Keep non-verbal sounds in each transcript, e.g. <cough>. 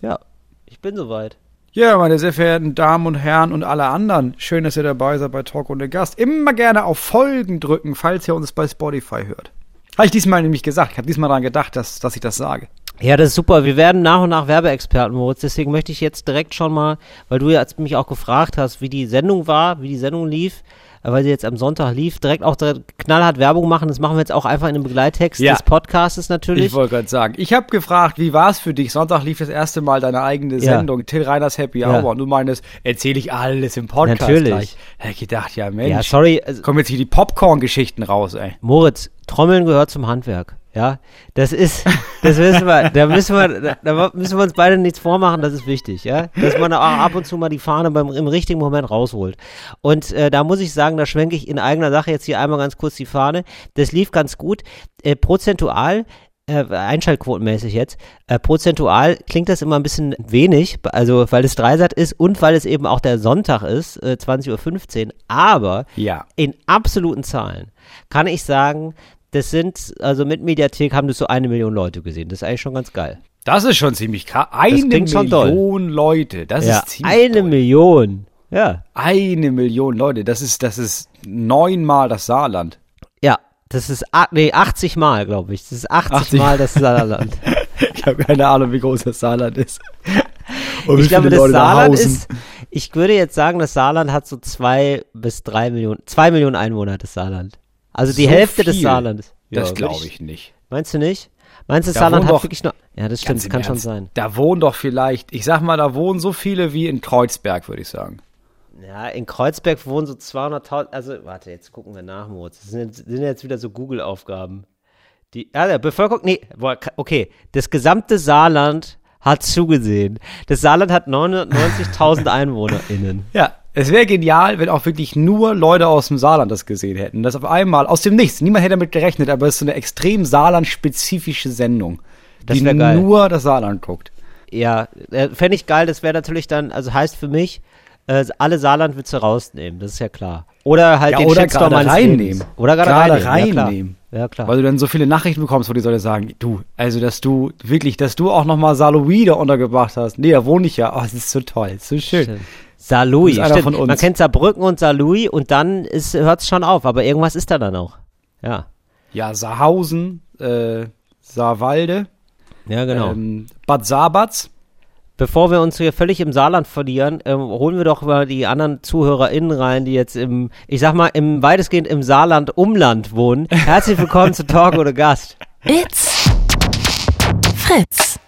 Ja, ich bin soweit. Ja, meine sehr verehrten Damen und Herren und alle anderen, schön, dass ihr dabei seid bei Talk ohne Gast. Immer gerne auf Folgen drücken, falls ihr uns bei Spotify hört. Habe ich diesmal nämlich gesagt. Ich habe diesmal daran gedacht, dass, dass ich das sage. Ja, das ist super. Wir werden nach und nach Werbeexperten, Moritz. Deswegen möchte ich jetzt direkt schon mal, weil du jetzt mich auch gefragt hast, wie die Sendung war, wie die Sendung lief, weil sie jetzt am Sonntag lief, direkt auch direkt knallhart Werbung machen. Das machen wir jetzt auch einfach in dem Begleittext Ja. des Podcasts natürlich. Ich wollte gerade sagen, ich habe gefragt, wie war es für dich? Sonntag lief das erste Mal deine eigene Ja. Sendung, Till Reiners Happy Ja. Hour. Und du meinst, erzähle ich alles im Podcast Natürlich. gleich. Da ich gedacht, ja Mensch, ja, sorry. Also, kommen jetzt hier die Popcorn-Geschichten raus, ey. Moritz, Trommeln gehört zum Handwerk. Ja, das ist, das wissen wir, da müssen wir, da müssen wir uns beide nichts vormachen, das ist wichtig, ja, dass man auch ab und zu mal die Fahne beim, im richtigen Moment rausholt. Und äh, da muss ich sagen, da schwenke ich in eigener Sache jetzt hier einmal ganz kurz die Fahne. Das lief ganz gut. Äh, prozentual, äh, einschaltquotenmäßig jetzt, äh, prozentual klingt das immer ein bisschen wenig, also weil es Dreisat ist und weil es eben auch der Sonntag ist, äh, 20.15 Uhr, aber Ja. in absoluten Zahlen kann ich sagen, das sind, also mit Mediathek haben das so eine Million Leute gesehen. Das ist eigentlich schon ganz geil. Das ist schon ziemlich krass. Eine schon doll. Million Leute. Das ja, ist ziemlich eine doll. Million. Ja, Eine Million Leute. Das ist, das ist neunmal das Saarland. ja. Das ist, nee, 80 Mal, glaube ich. Das ist 80, 80 Mal das Saarland. <laughs> Ich habe keine Ahnung, wie groß das Saarland ist. <laughs> Und ich glaube, das Leute Saarland ist, ich würde jetzt sagen, das Saarland hat so zwei bis drei Millionen, zwei Millionen Einwohner, das Saarland. Also die So Hälfte des viel? Saarlandes. Das Ja, glaube würd ich nicht. Meinst du nicht? Meinst du, das Da Saarland hat doch- wirklich nur, ja, das stimmt, das kann schon Ernst. sein. Da wohnen doch vielleicht, ich sag mal, da wohnen so viele wie in Kreuzberg, würde ich sagen. Ja, in Kreuzberg wohnen so 200.000, also warte, jetzt gucken wir nach, Moritz. Das sind jetzt, sind jetzt wieder so Google-Aufgaben. Die, der Bevölkerung, nee, okay, das gesamte Saarland hat zugesehen. Das Saarland hat 990.000 <laughs> EinwohnerInnen. Ja, es wäre genial, wenn auch wirklich nur Leute aus dem Saarland das gesehen hätten. Das auf einmal, aus dem Nichts. Niemand hätte damit gerechnet, aber es ist so eine extrem Saarland-spezifische Sendung, Das die geil. nur das Saarland guckt. Ja, äh, fände ich geil, das wäre natürlich dann, also heißt für mich, äh, alle Saarlandwitze rausnehmen, das ist ja klar. Oder halt Ja, den oder Shitstorm gerade reinnehmen. Oder gerade Gerade reinnehmen. reinnehmen. Ja, klar. Ja, klar. Weil du dann so viele Nachrichten bekommst, wo die Leute sagen, du, also dass du wirklich, dass du auch nochmal Saloui da untergebracht hast. Nee, da wohne ich ja. Oh, das ist so toll, so schön. Stimmt. Saarlouis, stimmt. Man kennt Saarbrücken und Saarlouis und dann hört es schon auf, aber irgendwas ist da dann auch. Ja. Ja, Saarhausen, äh, Saarwalde, Ja, genau. ähm, Bad Sabatz. Bevor wir uns hier völlig im Saarland verlieren, ähm, holen wir doch mal die anderen ZuhörerInnen rein, die jetzt im, ich sag mal, im weitestgehend im Saarland-Umland wohnen. Herzlich willkommen zu Talk oder Gast. It's Fritz.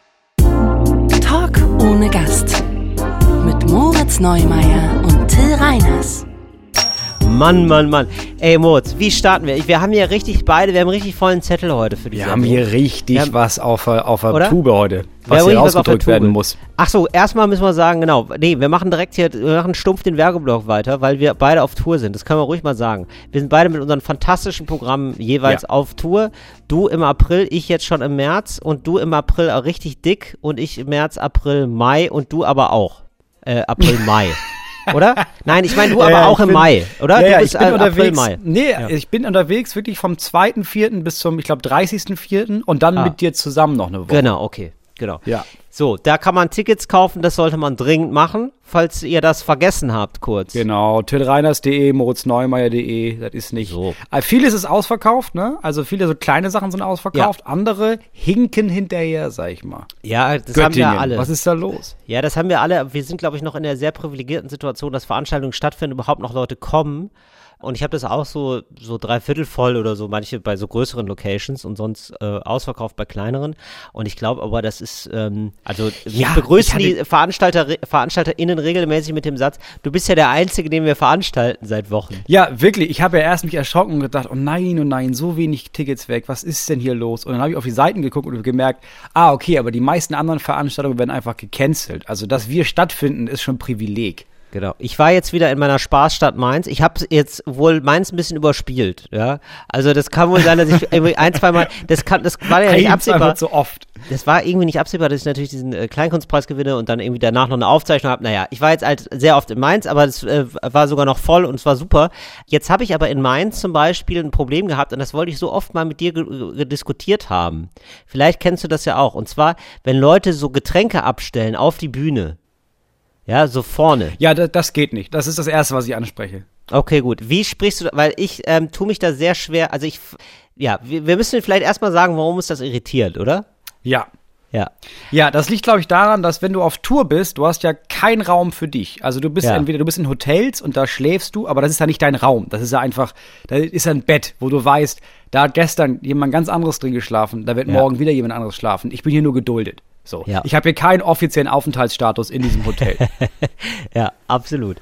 Talk ohne Gast. Mit Moritz Neumeier und Till Reiners. Mann, Mann, Mann. Ey, Moritz, wie starten wir? Wir haben hier richtig beide, wir haben richtig vollen Zettel heute für die Wir Sendung. haben hier richtig Wir haben- was auf, der- auf der Oder? Tube heute, was hier rausgedrückt werden muss. Ach so, erstmal müssen wir sagen, genau, nee, wir machen direkt hier, wir machen stumpf den Werbeblock weiter, weil wir beide auf Tour sind. Das können wir ruhig mal sagen. Wir sind beide mit unseren fantastischen Programmen jeweils Ja. auf Tour. Du im April, ich jetzt schon im März und du im April auch richtig dick und ich im März, April, Mai und du aber auch. Äh, April, <laughs> Mai. Oder? Nein, ich meine du Ja, aber ja, auch ich im bin- Mai, oder? Ja, du ja, bist ich bin äh, unterwegs. April, Mai. Nee, ich bin unterwegs wirklich vom 2.4. bis zum, ich glaube, 30.4. und dann Ah. mit dir zusammen noch eine Woche. Genau, okay. Genau. Ja. So, da kann man Tickets kaufen, das sollte man dringend machen, falls ihr das vergessen habt, kurz. Genau, tillreiners.de, moritzneumeier.de, das ist nicht. So. Äh, vieles ist ausverkauft, ne? Also viele so kleine Sachen sind ausverkauft, andere hinken hinterher, sag ich mal. Ja, das haben wir alle. Was ist da los? Ja, das haben wir alle. Wir sind, glaube ich, noch in der sehr privilegierten Situation, dass Veranstaltungen stattfinden, überhaupt noch Leute kommen. Und ich habe das auch so, so dreiviertel voll oder so, manche bei so größeren Locations und sonst äh, ausverkauft bei kleineren. Und ich glaube aber, das ist, ähm, also mich Ja, begrüßen die Veranstalter, VeranstalterInnen regelmäßig mit dem Satz, du bist ja der Einzige, den wir veranstalten seit Wochen. Ja, wirklich. Ich habe ja erst mich erschrocken und gedacht, oh nein, oh nein, so wenig Tickets weg. Was ist denn hier los? Und dann habe ich auf die Seiten geguckt und gemerkt, ah, okay, aber die meisten anderen Veranstaltungen werden einfach gecancelt. Also, dass wir stattfinden, ist schon Privileg. Genau. Ich war jetzt wieder in meiner Spaßstadt Mainz. Ich habe jetzt wohl Mainz ein bisschen überspielt, ja. Also das kann wohl sein, dass ich irgendwie <laughs> ein, zwei Mal, das kann, das war ja nicht Ein, absehbar. so oft. Das war irgendwie nicht absehbar, dass ich natürlich diesen äh, Kleinkunstpreis gewinne und dann irgendwie danach noch eine Aufzeichnung habe. Naja, ich war jetzt halt sehr oft in Mainz, aber es äh, war sogar noch voll und es war super. Jetzt habe ich aber in Mainz zum Beispiel ein Problem gehabt und das wollte ich so oft mal mit dir diskutiert haben. Vielleicht kennst du das ja auch. Und zwar, wenn Leute so Getränke abstellen auf die Bühne. Ja, so vorne. Ja, da, das geht nicht. Das ist das Erste, was ich anspreche. Okay, gut. Wie sprichst du, weil ich ähm, tue mich da sehr schwer, also ich, ja, wir, wir müssen vielleicht erstmal sagen, warum uns das irritiert, oder? Ja. Ja. Ja, das liegt, glaube ich, daran, dass wenn du auf Tour bist, du hast ja keinen Raum für dich. Also du bist Ja. entweder du bist in Hotels und da schläfst du, aber das ist ja nicht dein Raum. Das ist ja einfach, da ist ja ein Bett, wo du weißt, da hat gestern jemand ganz anderes drin geschlafen, da wird Ja. morgen wieder jemand anderes schlafen. Ich bin hier nur geduldet. So. Ja. Ich habe hier keinen offiziellen Aufenthaltsstatus in diesem Hotel. <laughs> Ja, absolut.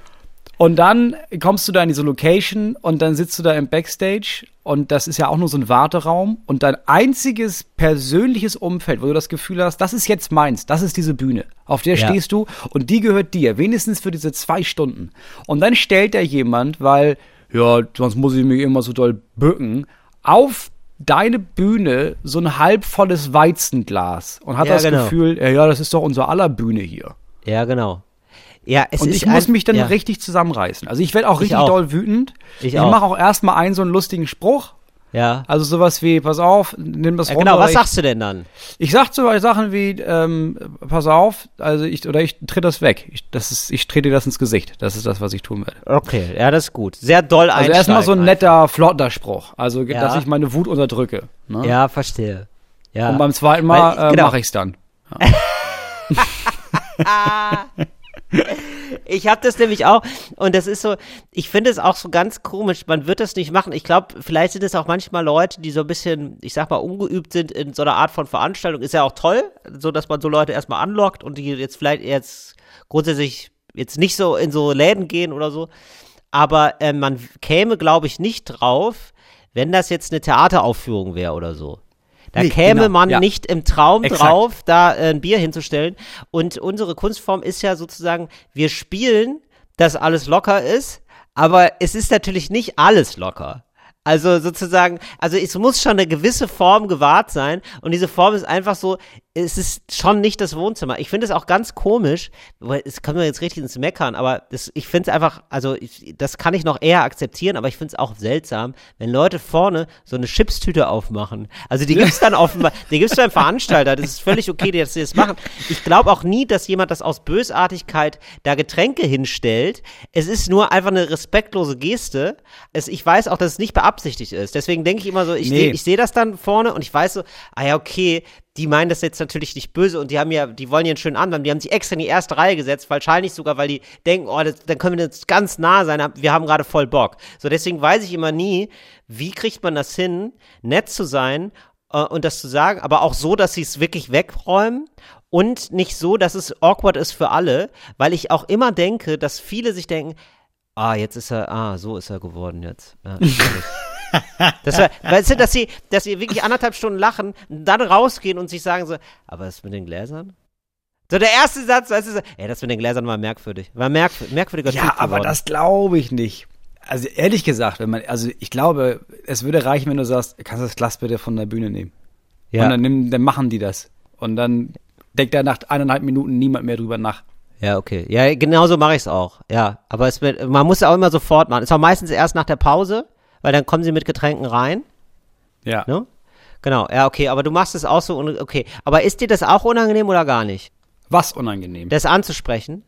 Und dann kommst du da in diese Location und dann sitzt du da im Backstage und das ist ja auch nur so ein Warteraum und dein einziges persönliches Umfeld, wo du das Gefühl hast, das ist jetzt meins, das ist diese Bühne, auf der Ja. stehst du und die gehört dir, wenigstens für diese zwei Stunden. Und dann stellt da jemand, weil, ja, sonst muss ich mich immer so doll bücken, auf deine Bühne so ein halbvolles Weizenglas und hat Ja, das genau. Gefühl, ja, ja, das ist doch unser aller Bühne hier. Ja, genau. Ja, es Und ist ich muss ein- mich dann ja. richtig zusammenreißen. Also ich werde auch Ich richtig auch. doll wütend. Ich Ich, mache auch erstmal einen so einen lustigen Spruch. Ja. Also sowas wie, pass auf, nimm das ja runter. genau, was sagst du denn dann? Ich, sag so Sachen wie, ähm, pass auf, also ich, oder ich trete das weg. Ich, das ist, ich trete dir das ins Gesicht. Das ist das, was ich tun werde. Okay, ja, das ist gut. Sehr doll Also erstmal so ein netter, flotter Spruch. Also, Ja. dass ich meine Wut unterdrücke. Ne? einfach. Ja, verstehe. Ja. Und beim zweiten Mal Weil- äh, genau. mache ich's dann. <laughs> <laughs> <laughs> Ich habe das nämlich auch und das ist so, ich finde es auch so ganz komisch, man wird das nicht machen. Ich glaube, vielleicht sind es auch manchmal Leute, die so ein bisschen, ich sag mal, ungeübt sind in so einer Art von Veranstaltung. Ist ja auch toll, so dass man so Leute erstmal anlockt und die jetzt vielleicht jetzt grundsätzlich jetzt nicht so in so Läden gehen oder so. Aber äh, man käme, glaube ich, nicht drauf, wenn das jetzt eine Theateraufführung wäre oder so. Da Nee, käme genau, man ja. nicht im Traum Exakt. drauf, da äh, ein Bier hinzustellen. Und unsere Kunstform ist ja sozusagen, wir spielen, dass alles locker ist, aber es ist natürlich nicht alles locker. Also sozusagen, also es muss schon eine gewisse Form gewahrt sein und diese Form ist einfach so, es ist schon nicht das Wohnzimmer. Ich finde es auch ganz komisch, weil es kommt mir jetzt richtig ins Meckern, aber das, ich finde es einfach, also ich, das kann ich noch eher akzeptieren, aber ich finde es auch seltsam, wenn Leute vorne so eine Chipstüte aufmachen. Also die gibt's dann offenbar, <laughs> die gibt's beim Veranstalter, das ist völlig okay, dass sie das machen. Ich glaube auch nie, dass jemand das aus Bösartigkeit da Getränke hinstellt. Es ist nur einfach eine respektlose Geste. Es, ich weiß auch, dass es nicht beabsichtigt ist. Deswegen denke ich immer so, ich Nee. sehe ich sehe das dann vorne und ich weiß so, ah ja, okay, die meinen das jetzt natürlich nicht böse und die haben ja, die wollen ja einen schönen Anwand, die haben sich extra in die erste Reihe gesetzt, wahrscheinlich sogar, weil die denken, oh, das, dann können wir jetzt ganz nah sein, wir haben gerade voll Bock. So, deswegen weiß ich immer nie, wie kriegt man das hin, nett zu sein äh, und das zu sagen, aber auch so, dass sie es wirklich wegräumen und nicht so, dass es awkward ist für alle, weil ich auch immer denke, dass viele sich denken, ah, jetzt ist er, ah, so ist er geworden jetzt. Ja. <laughs> Das war, weißt du, dass sie, dass sie wirklich anderthalb Stunden lachen, dann rausgehen und sich sagen so, aber was mit den Gläsern? So der erste Satz, weißt du, so, ey, das mit den Gläsern war merkwürdig. War merkw merkwürdiger Ja, aber geworden. das glaube ich nicht. Also ehrlich gesagt, wenn man, also ich glaube, es würde reichen, wenn du sagst, kannst du das Glas bitte von der Bühne nehmen. ja. Und dann, nimm, dann machen die das. Und dann denkt da nach eineinhalb Minuten niemand mehr drüber nach. Ja, okay. Ja, genau so mache ich es auch. Ja, aber es man muss auch immer sofort machen. Ist auch meistens erst nach der Pause, weil dann kommen sie mit Getränken rein. Ja. Ne? Genau, ja, okay, aber du machst es auch so, okay. Aber ist dir das auch unangenehm oder gar nicht? Was unangenehm. Das anzusprechen?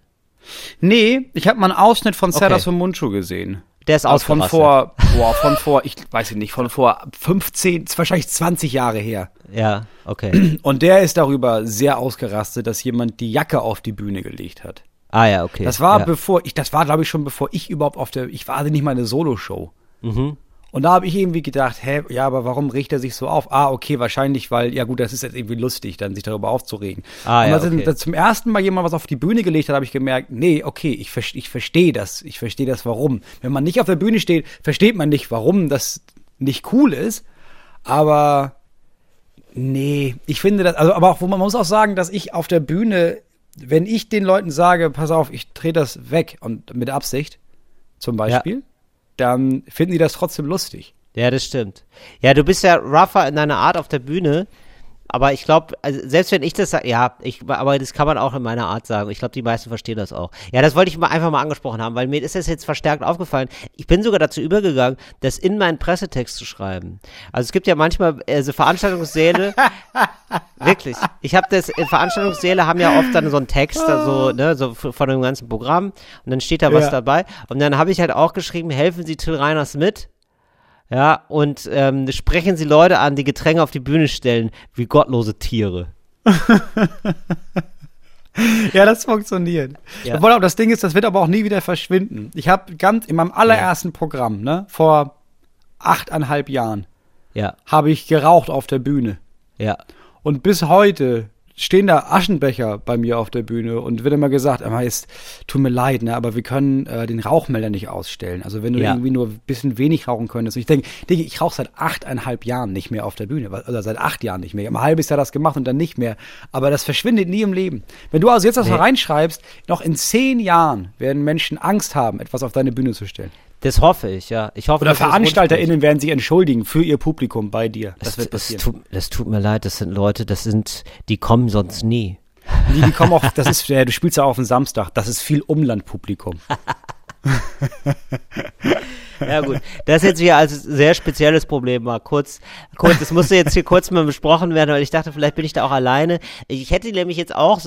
nee, ich habe mal einen Ausschnitt von Okay. Serdas von Mundschuh gesehen. Der ist Aus von ausgerastet. vor, boah, von vor, ich weiß ich nicht, von vor 15, wahrscheinlich 20 Jahre her. Ja, okay. <clears throat> Und der ist darüber sehr ausgerastet, dass jemand die Jacke auf die Bühne gelegt hat. Ah ja, okay. Das war ja. bevor ich, das war glaube ich schon bevor ich überhaupt auf der, ich war also nicht mal eine Solo-Show. Mhm. Und da habe ich irgendwie gedacht, hä, ja, aber warum regt er sich so auf? Ah, okay, wahrscheinlich, weil, ja gut, das ist jetzt irgendwie lustig, dann sich darüber aufzuregen. Ah, und ja, als okay. dann zum ersten Mal jemand was auf die Bühne gelegt hat, habe ich gemerkt, nee, okay, ich, ver- ich verstehe das, ich verstehe das, warum. Wenn man nicht auf der Bühne steht, versteht man nicht, warum das nicht cool ist, aber nee, ich finde das, also, aber auch, man muss auch sagen, dass ich auf der Bühne wenn ich den Leuten sage, pass auf, ich drehe das weg und mit Absicht, zum Beispiel, dann finden die das trotzdem lustig. Ja, das stimmt. Ja, du bist ja rougher in deiner Art auf der Bühne, aber ich glaube, also selbst wenn ich das sage, ja, ich, aber das kann man auch in meiner Art sagen. Ich glaube, die meisten verstehen das auch. Ja, das wollte ich mal einfach mal angesprochen haben, weil mir ist das jetzt verstärkt aufgefallen. Ich bin sogar dazu übergegangen, das in meinen Pressetext zu schreiben. Also es gibt ja manchmal also Veranstaltungssäle, <laughs> wirklich. Ich habe das, in Veranstaltungssäle haben ja oft dann so einen Text, also, ne, so von dem ganzen Programm und dann steht da was Ja. dabei. Und dann habe ich halt auch geschrieben, helfen Sie Till Reiners mit. Ja, und ähm, sprechen Sie Leute an, die Getränke auf die Bühne stellen, wie gottlose Tiere. <laughs> Ja, das funktioniert. Ja. Obwohl, aber das Ding ist, das wird aber auch nie wieder verschwinden. Ich habe ganz in meinem allerersten Programm, ne, vor achteinhalb Jahren, Ja, habe ich geraucht auf der Bühne. ja. Und bis heute stehen da Aschenbecher bei mir auf der Bühne und wird immer gesagt, aber es tut mir leid, ne, aber wir können äh, den Rauchmelder nicht ausstellen. Also wenn du Ja. irgendwie nur ein bisschen wenig rauchen könntest. Und ich denke, Digga, ich rauche seit achteinhalb Jahren nicht mehr auf der Bühne. Oder seit acht Jahren nicht mehr. Ich habe ein halbes Jahr das gemacht und dann nicht mehr. Aber das verschwindet nie im Leben. Wenn du also jetzt das Nee. mal reinschreibst, noch in zehn Jahren werden Menschen Angst haben, etwas auf deine Bühne zu stellen. Das hoffe ich, ja. Ich hoffe, Oder VeranstalterInnen werden sich entschuldigen für ihr Publikum bei dir. Das, Das, wird passieren. tut, das tut mir leid, das sind Leute, das sind, die kommen sonst nie. Die, die kommen auch, das ist, du spielst ja auf den Samstag, das ist viel Umlandpublikum. <laughs> Ja gut, das ist jetzt hier als sehr spezielles Problem mal kurz, kurz, das musste jetzt hier kurz mal besprochen werden, weil ich dachte, vielleicht bin ich da auch alleine. Ich hätte nämlich jetzt auch,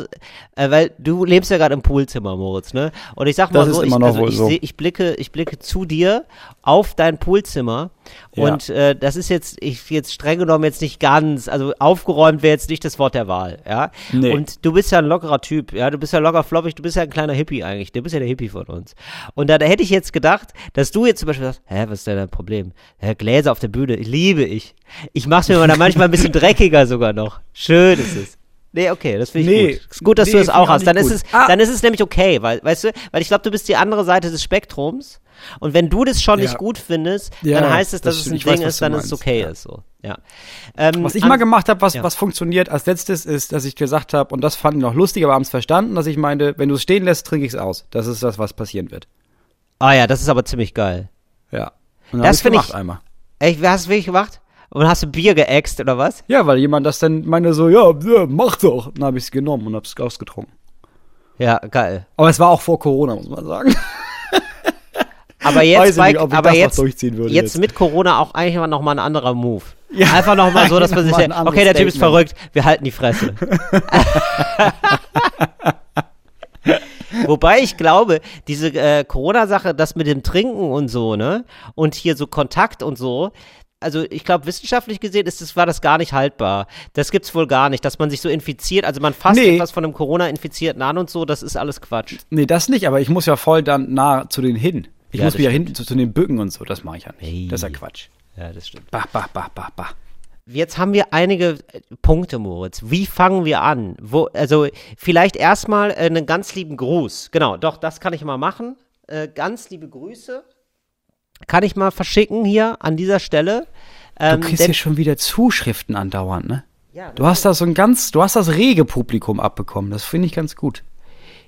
äh, weil du lebst ja gerade im Poolzimmer, Moritz, ne? Und ich sag mal Das so, ich, also ich, so. seh, ich blicke, ich blicke zu dir auf dein Poolzimmer Ja. und äh, das ist jetzt, ich jetzt streng genommen jetzt nicht ganz, also aufgeräumt wäre jetzt nicht das Wort der Wahl, ja? Nee. Und du bist ja ein lockerer Typ, ja? Du bist ja locker floppig, du bist ja ein kleiner Hippie eigentlich, du bist ja der Hippie von uns. Und da, da hätte ich jetzt gedacht, dass du jetzt zum Beispiel sagst, hä, was ist denn dein Problem? Hä, Gläser auf der Bühne, liebe ich. Ich mach's mir dann manchmal ein bisschen <laughs> dreckiger sogar noch. Schön ist es. Nee, okay, das finde ich Nee, gut. Ist gut, dass nee, du das ich auch hast. Dann ist es, Ah. dann ist es nämlich okay, weil, weißt du, weil ich glaube, du bist die andere Seite des Spektrums. Und wenn du das schon Ja. nicht gut findest, Ja, dann heißt es, dass das es ein Ich weiß, Ding was ist, dann ist es okay Ja. ist so. Ja. Ähm, Was ich an- mal gemacht habe, was, was funktioniert als letztes, ist, dass ich gesagt habe, und das fanden die noch lustig, aber haben es verstanden, dass ich meinte, wenn du es stehen lässt, trinke ich es aus. Das ist das, was passieren wird. Ah ja, das ist aber ziemlich geil. Ja. Und Das hab ich's find gemacht ich- einmal. Echt, hast du wirklich gemacht? Und hast du Bier geäxt oder was? Ja, weil jemand das dann meinte so, ja, ja mach doch. Dann habe ich es genommen und habe es ausgetrunken. Ja, geil. Aber es war auch vor Corona, muss man sagen. <laughs> Aber jetzt, bei, nicht, aber jetzt, jetzt jetzt. mit Corona auch eigentlich mal noch mal ein anderer Move. Ja. Einfach noch mal so, dass <laughs> man sich okay, der Typ ist Statement. verrückt, wir halten die Fresse. <laughs> Wobei ich glaube, diese äh, Corona-Sache, das mit dem Trinken und so, ne? Und hier so Kontakt und so, also ich glaube, wissenschaftlich gesehen ist das, war das gar nicht haltbar. Das gibt's wohl gar nicht, dass man sich so infiziert, also man fasst Nee. etwas von einem Corona-Infizierten an und so, das ist alles Quatsch. Nee, das nicht, aber ich muss ja voll dann nah zu denen hin. Ich Ja, muss mich ja stimmt. hinten zu, zu den Bücken und so, das mache ich ja nicht. Nee. Das ist ja Quatsch. Ja, das stimmt. Bah, bah, bah, bah, bah. Jetzt haben wir einige äh, Punkte, Moritz. Wie fangen wir an? Wo, also vielleicht erstmal äh, einen ganz lieben Gruß. Genau, doch, das kann ich mal machen. Äh, ganz liebe Grüße. Kann ich mal verschicken hier an dieser Stelle. Du Ähm, kriegst denn- hier schon wieder Zuschriften andauernd, ne? ja, Du hast da so ein ganz, du hast das rege Publikum abbekommen. Das finde ich ganz gut.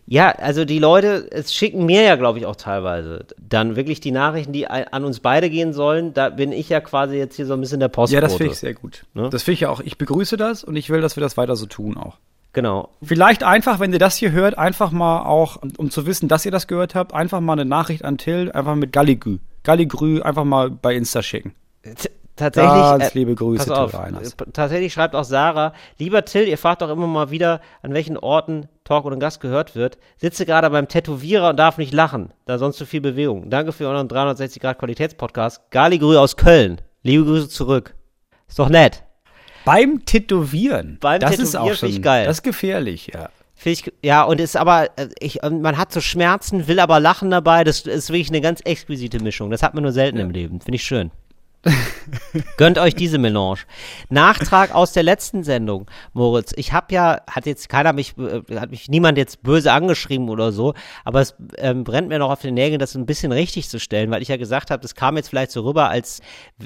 Ja, also die Leute, es schicken mir ja, glaube ich, auch teilweise dann wirklich die Nachrichten, die an uns beide gehen sollen. Da bin ich ja quasi jetzt hier so ein bisschen der Postbote. Ja, das finde ich sehr gut. Ne? Das finde ich ja auch. Ich begrüße das und ich will, dass wir das weiter so tun auch. Genau. Vielleicht einfach, wenn ihr das hier hört, einfach mal auch, um zu wissen, dass ihr das gehört habt, einfach mal eine Nachricht an Till, einfach mit Galligrü. Galligrü einfach mal bei Insta schicken. Tatsächlich. Ganz äh, liebe Grüße, auf, äh, Tatsächlich schreibt auch Sarah, lieber Till, ihr fragt doch immer mal wieder, an welchen Orten Talk und Gast gehört wird. Sitze gerade beim Tätowierer und darf nicht lachen, da sonst zu viel Bewegung. Danke für euren 360 Grad Qualitätspodcast. Gali Grü aus Köln. Liebe Grüße zurück. Ist doch nett. Beim Tätowieren. Beim das ist Tätowieren auch find schon geil. Das ist gefährlich, ja. Ich, ja, und ist aber, äh, ich, man hat so Schmerzen, will aber lachen dabei. Das ist wirklich eine ganz exquisite Mischung. Das hat man nur selten im Leben. Finde ich schön. <laughs> Gönnt euch diese Melange. Nachtrag aus der letzten Sendung, Moritz. Ich habe ja, hat jetzt keiner mich, äh, hat mich niemand jetzt böse angeschrieben oder so, aber es ähm, brennt mir noch auf den Nägeln, das ein bisschen richtig zu stellen, weil ich ja gesagt habe, das kam jetzt vielleicht so rüber, als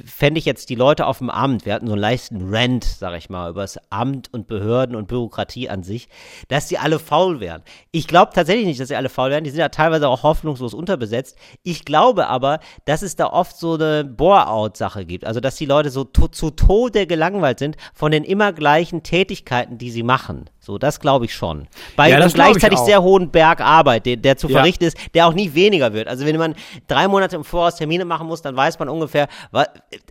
fände ich jetzt die Leute auf dem Amt. Wir hatten so einen leichten Rant, sag ich mal, über das Amt und Behörden und Bürokratie an sich, dass die alle faul wären. Ich glaube tatsächlich nicht, dass sie alle faul wären. Die sind ja teilweise auch hoffnungslos unterbesetzt. Ich glaube aber, dass es da oft so eine Bore-out-Sache gibt. Also, dass die Leute so to zu Tode gelangweilt sind von den immer gleichen Tätigkeiten, die sie machen. So, das glaube ich schon. Bei Ja, einem gleichzeitig sehr hohen Berg Arbeit, der, der zu Ja. verrichten ist, der auch nie weniger wird. Also wenn man drei Monate im Voraus Termine machen muss, dann weiß man ungefähr, was,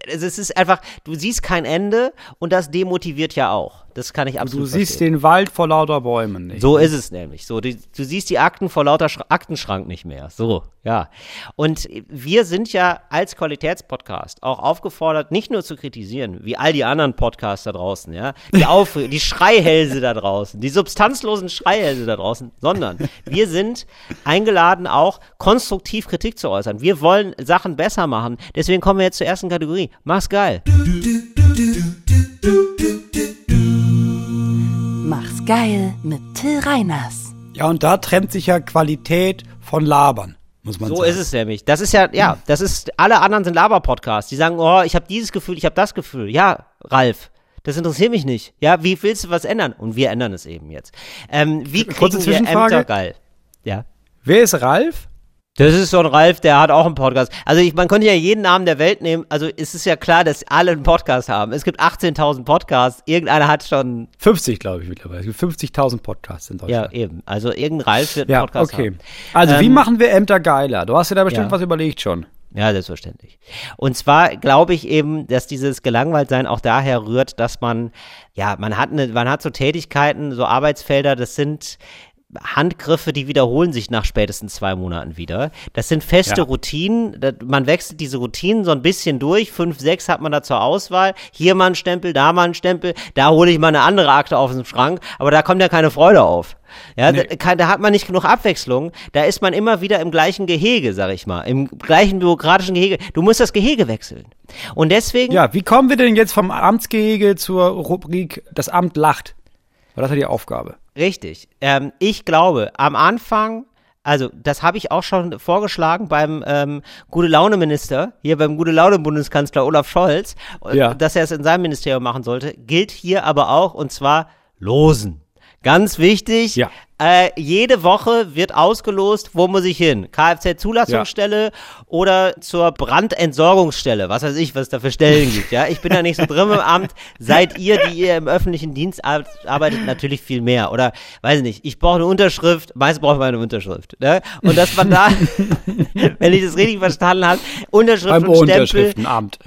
es ist einfach, du siehst kein Ende und das demotiviert ja auch. Das kann ich Du absolut siehst verstehen. den Wald vor lauter Bäumen nicht. So ist es nämlich. So, du, du siehst die Akten vor lauter Schra Aktenschrank nicht mehr. So, ja. Und wir sind ja als Qualitätspodcast auch aufgefordert, nicht nur zu kritisieren, wie all die anderen Podcasts da draußen, ja, die <laughs> Auf die Schreihälse da draußen, die substanzlosen Schreihälse da draußen, sondern wir sind eingeladen, auch konstruktiv Kritik zu äußern. Wir wollen Sachen besser machen. Deswegen kommen wir jetzt zur ersten Kategorie. Mach's geil. Mach's geil mit Till Reiners. Ja, und da trennt sich ja Qualität von Labern, muss man So sagen. ist es nämlich. Das ist ja, ja, das ist, alle anderen sind Laber-Podcasts. Die sagen, oh, ich habe dieses Gefühl, ich habe das Gefühl. Ja, Ralf, das interessiert mich nicht. Ja, wie willst du was ändern? Und wir ändern es eben jetzt. Ähm, wie Kurze kriegen wir Zwischenfrage. Ämter geil? Ja. Wer ist Ralf? Das ist so ein Ralf, der hat auch einen Podcast. Also ich, man könnte ja jeden Namen der Welt nehmen. Also es ist ja klar, dass alle einen Podcast haben. Es gibt 18.000 Podcasts. Irgendeiner hat schon, 50, glaube ich, mittlerweile. Es gibt 50.000 Podcasts in ja Deutschland. eben. Also irgendein Ralf wird einen Ja, Podcast okay. haben. Also, wie Ähm, machen wir Ämter geiler? Du hast dir da bestimmt ja. was überlegt schon. Ja, selbstverständlich. Und zwar glaube ich eben, dass dieses Gelangweiltsein auch daher rührt, dass man, ja, man hat eine, man hat so Tätigkeiten, so Arbeitsfelder, das sind Handgriffe, die wiederholen sich nach spätestens zwei Monaten wieder. Das sind feste Ja. Routinen. Man wechselt diese Routinen so ein bisschen durch. Fünf, sechs hat man da zur Auswahl. Hier mal ein Stempel, da mal ein Stempel. Da hole ich mal eine andere Akte aus dem Schrank. Aber da kommt ja keine Freude auf. Ja, Nee. da, da hat man nicht genug Abwechslung. Da ist man immer wieder im gleichen Gehege, sag ich mal. Im gleichen bürokratischen Gehege. Du musst das Gehege wechseln. Und deswegen, Ja, wie kommen wir denn jetzt vom Amtsgehege zur Rubrik Das Amt lacht? Weil das ist ja die Aufgabe. Richtig. Ähm, ich glaube, am Anfang, also das habe ich auch schon vorgeschlagen beim ähm, Gute-Laune-Minister, hier beim Gute-Laune-Bundeskanzler Olaf Scholz, äh, Ja. dass er es in seinem Ministerium machen sollte, gilt hier aber auch, und zwar losen. Ganz wichtig, Ja. Äh, jede Woche wird ausgelost, wo muss ich hin? Kfz-Zulassungsstelle oder zur Brandentsorgungsstelle, was weiß ich, was es da für Stellen <laughs> gibt. Ja, ich bin da nicht so drin im Amt. Seid ihr, die ihr im öffentlichen Dienst ar- arbeitet, natürlich viel mehr. Oder weiß ich nicht, ich brauche eine Unterschrift, meist braucht man eine Unterschrift. Ne? Und dass man da, <laughs> wenn ich das richtig verstanden habe, Unterschrift Beim und Stempel.